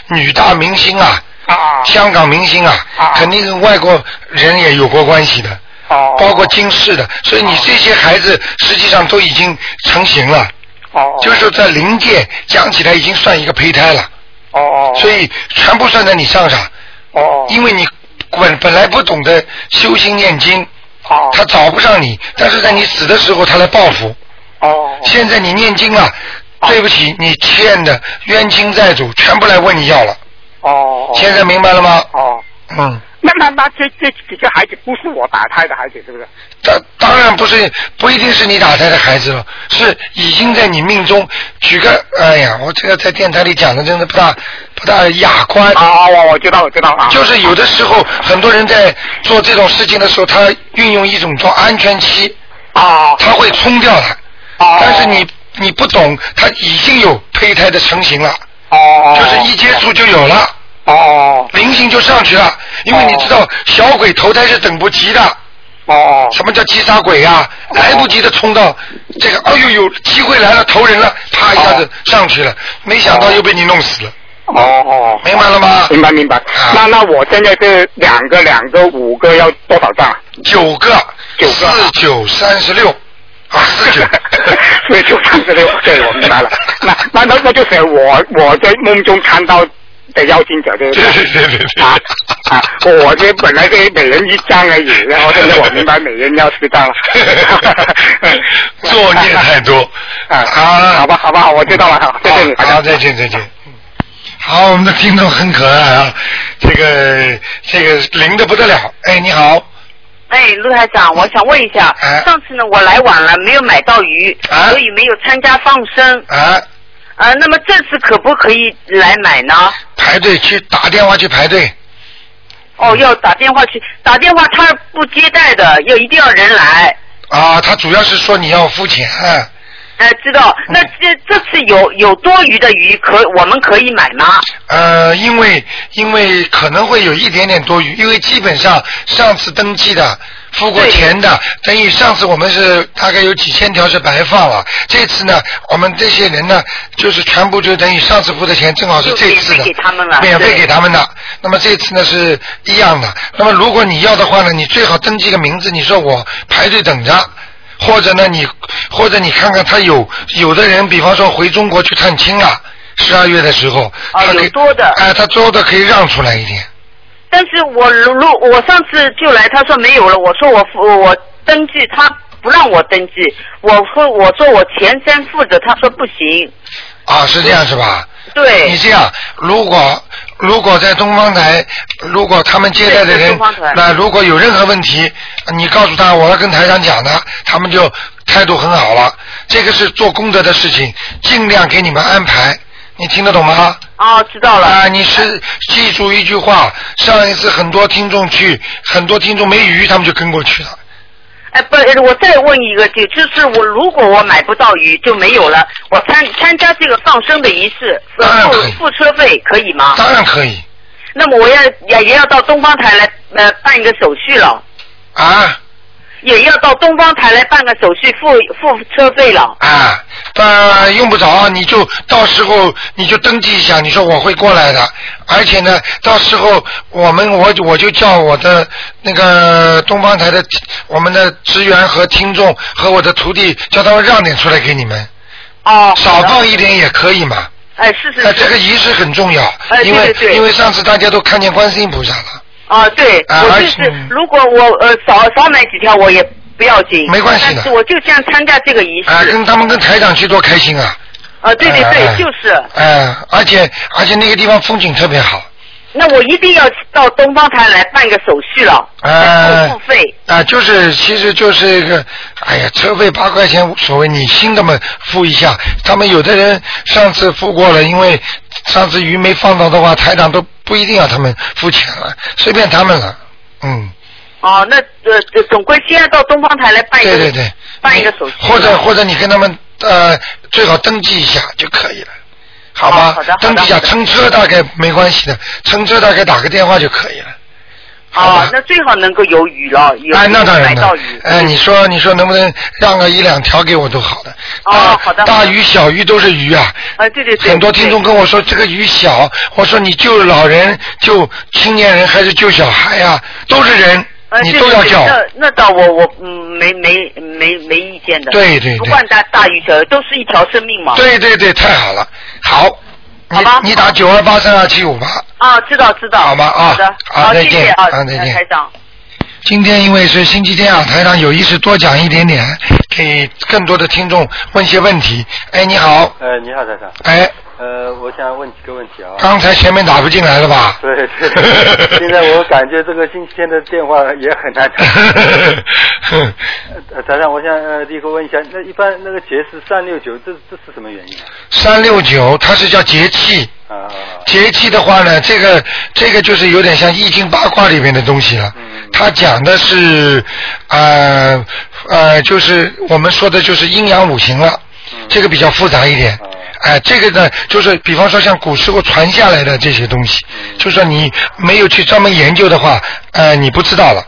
女大明星啊，啊。香港明星啊，肯定跟外国人也有过关系的，哦。包括今世的，所以你这些孩子实际上都已经成型了，哦。就是说在灵界讲起来已经算一个胚胎了，哦哦。所以全部算在你上上，哦因为你本本来不懂得修心念经，哦。他找不上你，但是在你死的时候他来报复，哦。现在你念经了，对不起，你欠的冤亲债主全部来问你要了，哦，现在明白了吗？哦，嗯，那那那这这几个孩子不是我打胎的孩子，是不是？当当然不是，不一定是你打胎的孩子了，是已经在你命中。举个，哎呀，我这个在电台里讲的真的不大不大雅观。啊，我我知道，我知道啊。就是有的时候，很多人在做这种事情的时候，他运用一种叫安全期。啊。他会冲掉它。啊。但是你你不懂，他已经有胚胎的成型了。哦。就是一接触就有了。哦。灵性就上去了，因为你知道小鬼投胎是等不及的。哦。什么叫击杀鬼呀、来不及的冲到这个，哎呦呦，机会来了，投人了，啪一下子上去了，没想到又被你弄死了。哦哦，明白了吗？明白明白。那那我现在这两个两个五个要多少张？九个，九个，四九三十六，啊，四九，四九三十六，对，我明白了。那那那那就是我我在梦中看到的妖精者，对不对？对对对对啊啊！我这本来是每人一张而已，然后现在我明白每人要十张了。作孽太多啊！(laughs) 啊，好吧好吧，我知道了，好，谢谢你。好，再见再见。好，我们的听众很可爱啊，这个这个灵的不得了。哎，你好，哎，陆台长，我想问一下，哎上次呢我来晚了，没有买到鱼，所以没有参加放生。啊。啊，那么这次可不可以来买呢？排队去打电话去排队。哦，要打电话去，打电话他不接待的，要一定要人来。啊，他主要是说你要付钱。哎、知道。那这这次有有多余的鱼可我们可以买吗？呃，因为因为可能会有一点点多余，因为基本上上次登记的。付过钱的，等于上次我们是大概有几千条是白放了，这次呢，我们这些人呢，就是全部就等于上次付的钱正好是这次的，给他们了，免费给他们的。那么这次呢是一样的。那么如果你要的话呢，你最好登记个名字，你说我排队等着。或者呢，你或者你看看他有有的人，比方说回中国去探亲啊，十二月的时候，他可以多的，哎、他多的可以让出来一点。但是我如如我上次就来，他说没有了，我说我付我登记，他不让我登记，我说我说我前身负责，他说不行。啊，是这样是吧？对。你这样，如果如果在东方台，如果他们接待的人那如果有任何问题，你告诉他我要跟台长讲的，他们就态度很好了。这个是做功德的事情，尽量给你们安排。你听得懂吗？哦，知道了。啊，你是记住一句话，上一次很多听众去，很多听众没鱼，他们就跟过去了。哎，不，我再问一个，就就是我如果我买不到鱼就没有了，我参参加这个放生的仪式，付付车费可以吗？当然可以。那么我要也也要到东方台来呃办一个手续了。啊。也要到东方台来办个手续，付付车费了。啊，呃，用不着，你就到时候你就登记一下，你说我会过来的，而且呢，到时候我们我我就叫我的那个东方台的我们的职员和听众和我的徒弟，叫他们让点出来给你们。哦。少放一点也可以嘛。哎，是是呃，这个仪式很重要，哎因为因为上次大家都看见观世音菩萨了。啊，对，啊我就是如果我呃少少买几条我也不要紧，没关系的但是我就想参加这个仪式。啊，跟他们跟台长去多开心啊！啊，对对对，哎就是。哎，而且而且那个地方风景特别好。那我一定要到东方台来办个手续了，呃付费。啊，就是，其实就是一个，哎呀，车费八块钱无所谓，你新的嘛付一下。他们有的人上次付过了，因为上次鱼没放到的话，台长都不一定要他们付钱了，随便他们了。嗯，哦，那呃呃总归先要到东方台来办一个，对对对，办一个手续。或者或者你跟他们呃最好登记一下就可以了，好吗？哦好的好的登记一下，乘车大概没关系的，乘车大概打个电话就可以了。哦，那最好能够有鱼了，有哎，那当然了买到雨。。哎，你说你说能不能让个一两条给我都好的。哦，好的。大鱼小鱼都是鱼啊。啊，对对对。很多听众跟我说这个鱼小，我说你救老人、救青年人还是救小孩呀、都是人，呃，你都要叫。那那倒我我嗯没没没没意见的。对对对不管大大鱼小鱼，都是一条生命嘛。对对对，太好了。好，你你打九二八三二七五八。啊，知道知道。好吗啊好的，好再见谢谢啊，啊再见台长。今天因为是星期天啊，台长有意识多讲一点点，给更多的听众问些问题。哎，你好，哎，你好，台长。哎，呃，我想问几个问题啊。刚才前面打不进来了吧？(laughs) 对对，现在我感觉这个星期天的电话也很难 (laughs) 打。呃，台长，我想呃第一个问一下，那一般那个节是三六九，这这是什么原因啊？三六九，它是叫节气。啊。节气的话呢，这个这个就是有点像易经八卦里面的东西了。嗯它讲的是呃呃，就是我们说的就是阴阳五行了，嗯这个比较复杂一点。哎、这个呢，就是比方说像古时候传下来的这些东西，嗯就说你没有去专门研究的话，呃，你不知道了。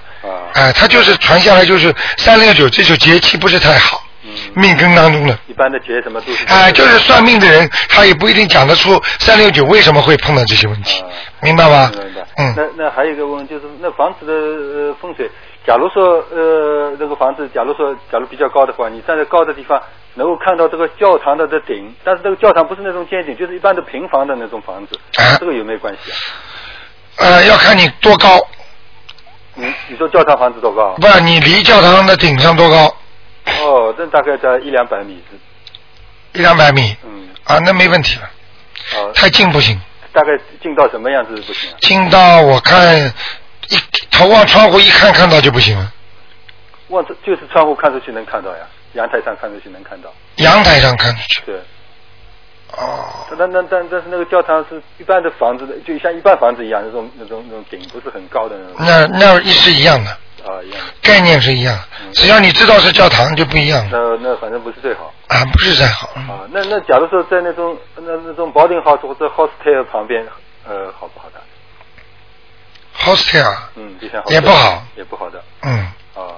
哎、它就是传下来，就是三六九这种节气不是太好，嗯命根当中的。一般的节什么都是。哎、就是算命的人，他也不一定讲得出三六九为什么会碰到这些问题，明白吗？明白。嗯那那还有一个问题就是，那房子的呃风水，假如说呃那个房子，假如说假如比较高的话，你站在高的地方能够看到这个教堂的这顶，但是这个教堂不是那种尖顶，就是一般的平房的那种房子，这个有没有关系啊？呃，要看你多高，你你说教堂房子多高？不，你离教堂的顶上多高？哦，那大概在一两百米是，一两百米。嗯。啊，那没问题了。哦。太近不行，大概近到什么样子不行啊？近到我看一头往窗户一看看到就不行了，望着就是窗户看出去能看到呀，阳台上看出去能看到。阳台上看出去。对。哦。那那但但是那个教堂是一般的房子的，就像一般房子一样，那种那种那种顶不是很高的那种。那那一是一样的，啊，一样。概念是一样的，只要你知道是教堂就不一样了那那反正不是最好。啊，不是最好。啊，那那假如说在那种那那种 boarding house 或者 hostel 旁边，呃，好不好的？Hostel 嗯，也不好，也不好的。嗯，啊，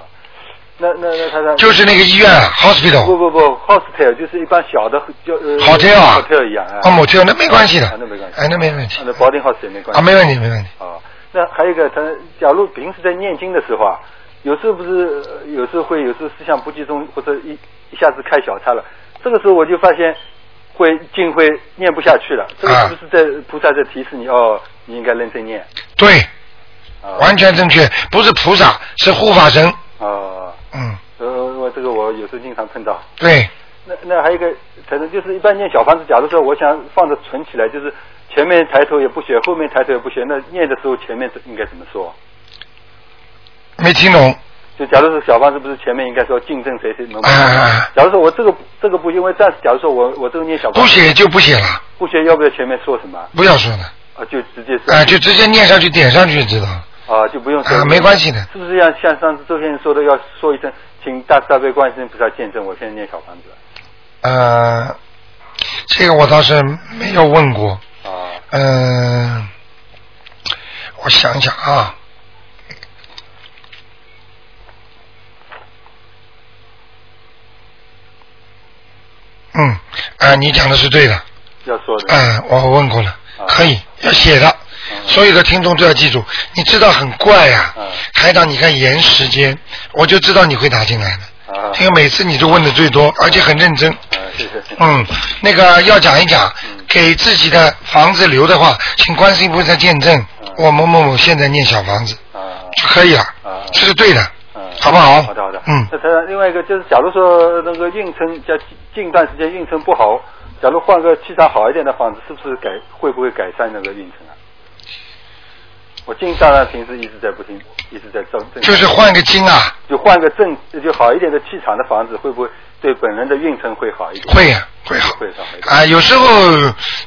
那那那他他就是那个医院啊，hospital 不不不，hostel 就是一般小的就呃 hotel 啊 hotel 一样啊。啊，motel 那没关系的啊那没关系。哎，那没问题啊那 boarding house 也没关系。啊，没问题，没问题。啊，那还有一个，他假如平时在念经的时候啊，有时候不是呃有时候会有时候思想不集中，或者一一下子开小差了，这个时候我就发现会经会念不下去了，这个是不是在菩萨在提示你哦，你应该认真念？对，啊完全正确，不是菩萨，是护法神。啊，嗯，呃，我这个我有时候经常碰到。对，那那还有一个，可能就是一般念小房子，假如说我想放着存起来，就是前面抬头也不写，后面抬头也不写，那念的时候前面应该怎么说？没听懂。就假如说小方子不是前面应该说竞争谁谁能？啊假如说我这个这个不，因为暂时假如说我我这个念小房子不写就不写了，不写，要不要前面说什么？不要说了，啊，就直接啊，就直接念上去，点上去就知道了。啊，就不用说啊没关系的是不是要像上次周先生说的，要说一声，请大慈大悲观世音菩萨见证，我现在念小房子。呃，这个我倒是没有问过。啊。嗯、我想想啊。嗯，啊，你讲的是对的。要说的。嗯，我问过了，可以要写的，所有的听众都要记住。你知道很怪呀、台长，你看延时间，我就知道你会打进来的，因为每次你都问的最多，而且很认真。嗯，那个要讲一讲，给自己的房子留的话，请观世音菩萨见证，我某某某现在念小房子就可以了，这是对的，好不好？好的好的。嗯，那他另外一个就是，假如说那个运程，在近段时间运程不好，假如换个气场好一点的房子，是不是改会不会改善那个运程啊？我近当然平时一直在不停，一直在正正。就是换个经啊，就换个正就好一点的气场的房子，会不会对本人的运程会好一点？会呀、会好会好一点。啊，有时候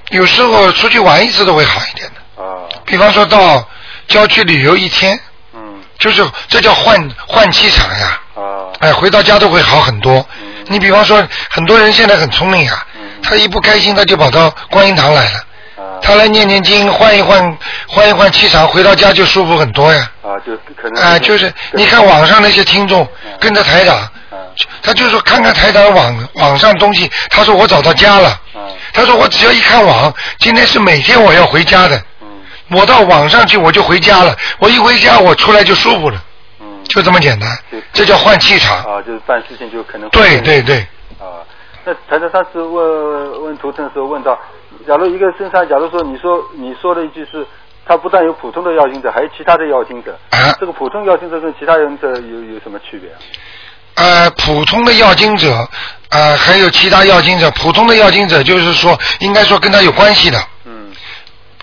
有时候出去玩一次都会好一点的。啊。比方说到郊区旅游一天，嗯，就是这叫换换气场呀。啊。哎，回到家都会好很多。嗯你比方说，很多人现在很聪明啊，他一不开心他就跑到观音堂来了。啊他来念念经，换一换，换一换气场，回到家就舒服很多呀。啊，就可能啊，就是你看网上那些听众跟着台长，他就说看看台长网网上东西，他说我找到家了，他说我只要一看网，今天是每天我要回家的，我到网上去我就回家了，我一回家我出来就舒服了，就这么简单，这叫换气场。啊，就是办事情就可能会对对对，啊，那台长上次问问图腾的时候问到，假如一个身上，假如说你说你说的一句是，他不但有普通的要经者，还有其他的要经者，啊这个普通要经者跟其他要经者有有什么区别啊？呃，普通的要经者，呃，还有其他要经者。普通的要经者就是说，应该说跟他有关系的。嗯。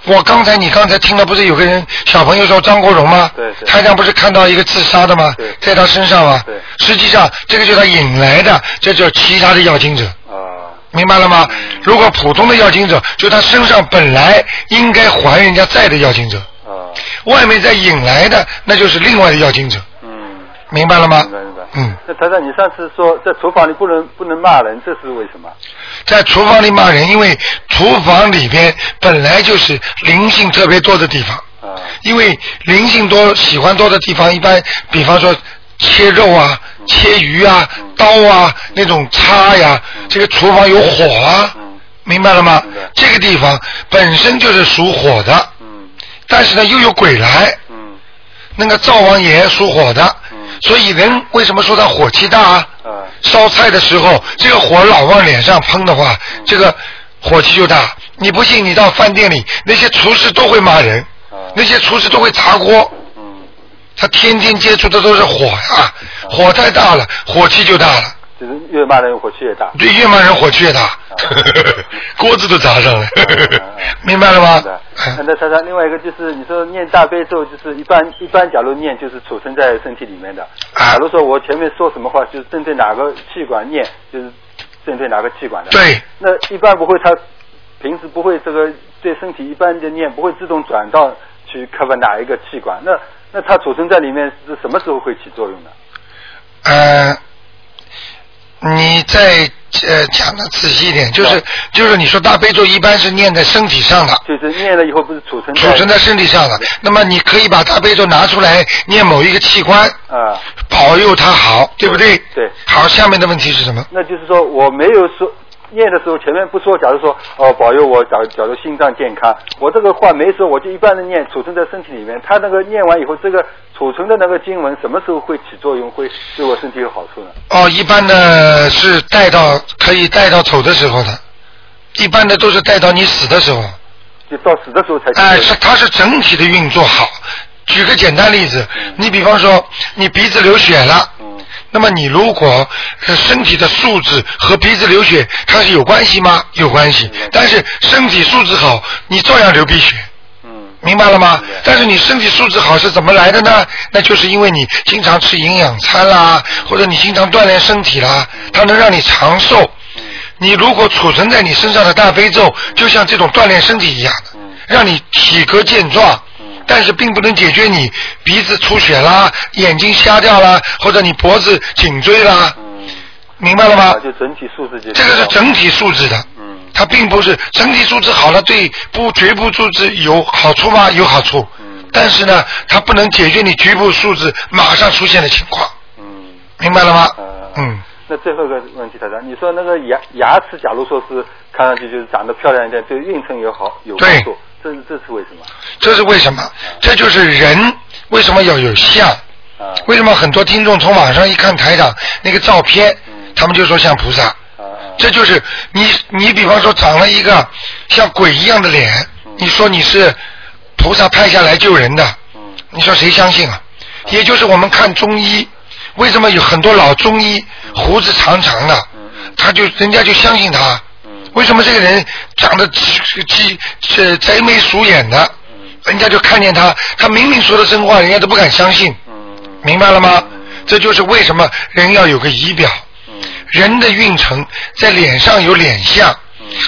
我刚才你刚才听了，不是有个人小朋友说张国荣吗？对对台上不是看到一个自杀的吗？对在他身上吗？对实际上，这个就是他引来的，这叫其他的要经者。啊。明白了吗？如果普通的要经者，就他身上本来应该还人家债的要经者。啊。外面再引来的，那就是另外的要经者。嗯。明白了吗？明白明白。嗯。那台长，你上次说在厨房里不能不能骂人，这是为什么？在厨房里骂人，因为厨房里边本来就是灵性特别多的地方。啊。因为灵性多、喜欢多的地方，一般比方说切肉啊、切鱼啊、刀啊那种叉呀，这个厨房有火啊，明白了吗？这个地方本身就是属火的，但是呢又有鬼来，那个灶王爷属火的，所以人为什么说他火气大啊？烧菜的时候，这个火老往脸上喷的话，这个火气就大。你不信，你到饭店里，那些厨师都会骂人，那些厨师都会砸锅。他天天接触的都是火呀，火太大了，火气就大了。就是越骂人火气越大。对，越骂人火气越大，(laughs) 锅子都砸上了，明白了吗？那台长，另外一个就是你说念大悲咒，就是一般一般，假如念就是储存在身体里面的。啊假如说我前面说什么话，就是针对哪个气管念，就是针对哪个气管的。对。那一般不会，他平时不会这个对身体一般的念，不会自动转到去 cover 哪一个气管。那那它储存在里面是什么时候会起作用呢？呃，你再呃讲的仔细一点，就是就是你说大悲咒一般是念在身体上的，就是念了以后不是储存储存在身体上的。那么你可以把大悲咒拿出来念某一个器官，啊，保佑它好，对不对？对。好，下面的问题是什么？那就是说我没有说念的时候前面不说，假如说哦保佑我，假如假如心脏健康，我这个话没说，我就一般的念，储存在身体里面。他那个念完以后，这个储存的那个经文什么时候会起作用，会对我身体有好处呢？哦，一般的是带到可以带到丑的时候的，一般的都是带到你死的时候。就到死的时候才。哎，是它是整体的运作好。举个简单例子，你比方说你鼻子流血了，那么你如果呃身体的素质和鼻子流血它是有关系吗？有关系。但是身体素质好，你照样流鼻血。嗯明白了吗？但是你身体素质好是怎么来的呢？那就是因为你经常吃营养餐啦，或者你经常锻炼身体啦，它能让你长寿。你如果储存在你身上的大悲咒，就像这种锻炼身体一样的，让你体格健壮。但是并不能解决你鼻子出血啦、眼睛瞎掉啦，或者你脖子颈椎啦，明白了吗？就整体素质就这个是整体素质的，嗯。它并不是整体素质好了对不局部素质有好处吗？有好处，嗯。但是呢，它不能解决你局部素质马上出现的情况，嗯。明白了吗？嗯。那最后一个问题，台长，你说那个牙牙齿，假如说是看上去就是长得漂亮一点，对运程有好有帮助，这是这是为什么？这是为什么？这就是人为什么要有相？啊为什么很多听众从网上一看台长那个照片，嗯他们就说像菩萨？啊这就是你你比方说长了一个像鬼一样的脸，嗯你说你是菩萨派下来救人的，嗯你说谁相信啊？也就是我们看中医，为什么有很多老中医嗯胡子长长的，他就人家就相信他？为什么这个人长得鸡是贼眉鼠眼的，人家就看见他，他明明说的真话，人家都不敢相信，明白了吗？这就是为什么人要有个仪表，人的运程在脸上有脸相，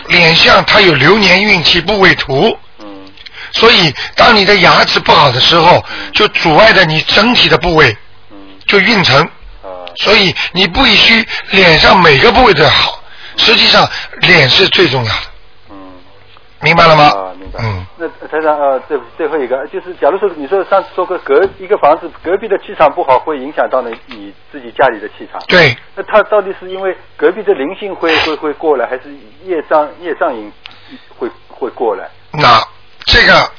脸相它有流年运气部位图，所以当你的牙齿不好的时候，就阻碍着你整体的部位，就运程，所以你不必须脸上每个部位都要好，实际上脸是最重要的，嗯明白了吗？啊，明白。嗯。那台长呃，最最后一个就是，假如说你说上次说过隔一个房子隔壁的气场不好，会影响到你你自己家里的气场。对。那他到底是因为隔壁的灵性会会会过来，还是业障业障影会会过来？那这个，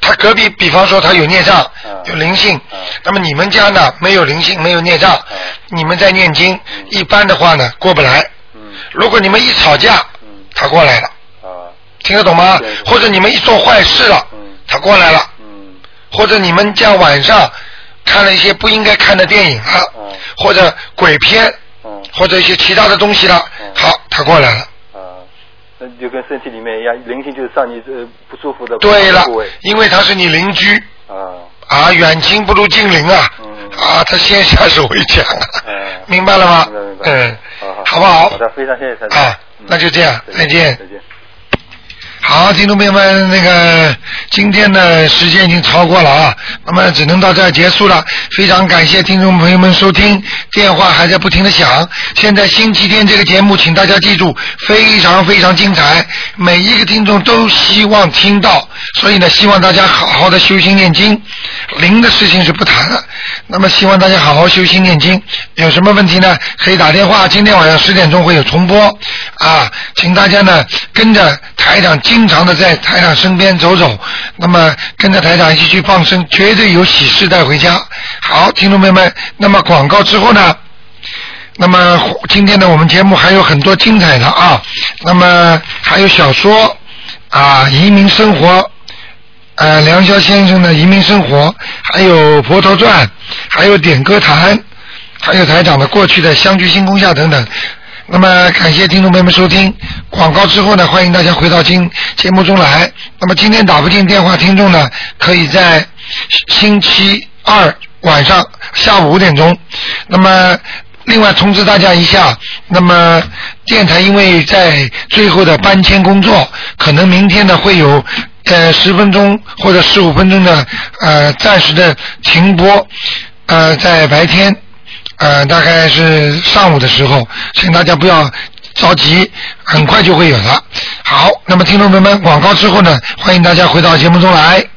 他隔壁比方说他有孽障，有灵性，那么你们家呢没有灵性，没有孽障，你们在念经，一般的话呢过不来。如果你们一吵架，他过来了。听得懂吗？或者你们一做坏事了，他过来了。或者你们家晚上看了一些不应该看的电影了，或者鬼片，或者一些其他的东西了，好，他过来了。那就跟身体里面一样，灵性就是上你这不舒服的对了，因为他是你邻居。啊啊，远亲不如近邻啊，啊，他先下手为强啊，明白了吗？嗯，好不好？好的，非常谢谢台长。啊，那就这样，再见。再见。好，听众朋友们，那个今天的时间已经超过了啊，那么只能到这儿结束了。非常感谢听众朋友们收听，电话还在不停的响。现在星期天这个节目，请大家记住，非常非常精彩，每一个听众都希望听到，所以呢，希望大家好好的修心念经。灵的事情是不谈了，那么希望大家好好修心念经。有什么问题呢？可以打电话，今天晚上十点钟会有重播啊，请大家呢跟着台长经常的在台长身边走走，那么跟着台长一起去放生，绝对有喜事带回家。好，听众朋友们，那么广告之后呢？那么今天呢，我们节目还有很多精彩的啊，那么还有小说啊，移民生活。呃，梁霄先生的移民生活，还有《佛陀传》，还有点歌坛，还有台长的过去的相聚星空下等等。那么感谢听众朋友们收听广告之后呢，欢迎大家回到今节目中来。那么今天打不进电话听众呢，可以在星期二晚上下午五点钟。那么另外通知大家一下，那么电台因为在最后的搬迁工作，可能明天呢会有呃十分钟或者十五分钟的呃暂时的停播，呃在白天呃大概是上午的时候，请大家不要着急，很快就会有了。好，那么听众朋友们，广告之后呢，欢迎大家回到节目中来。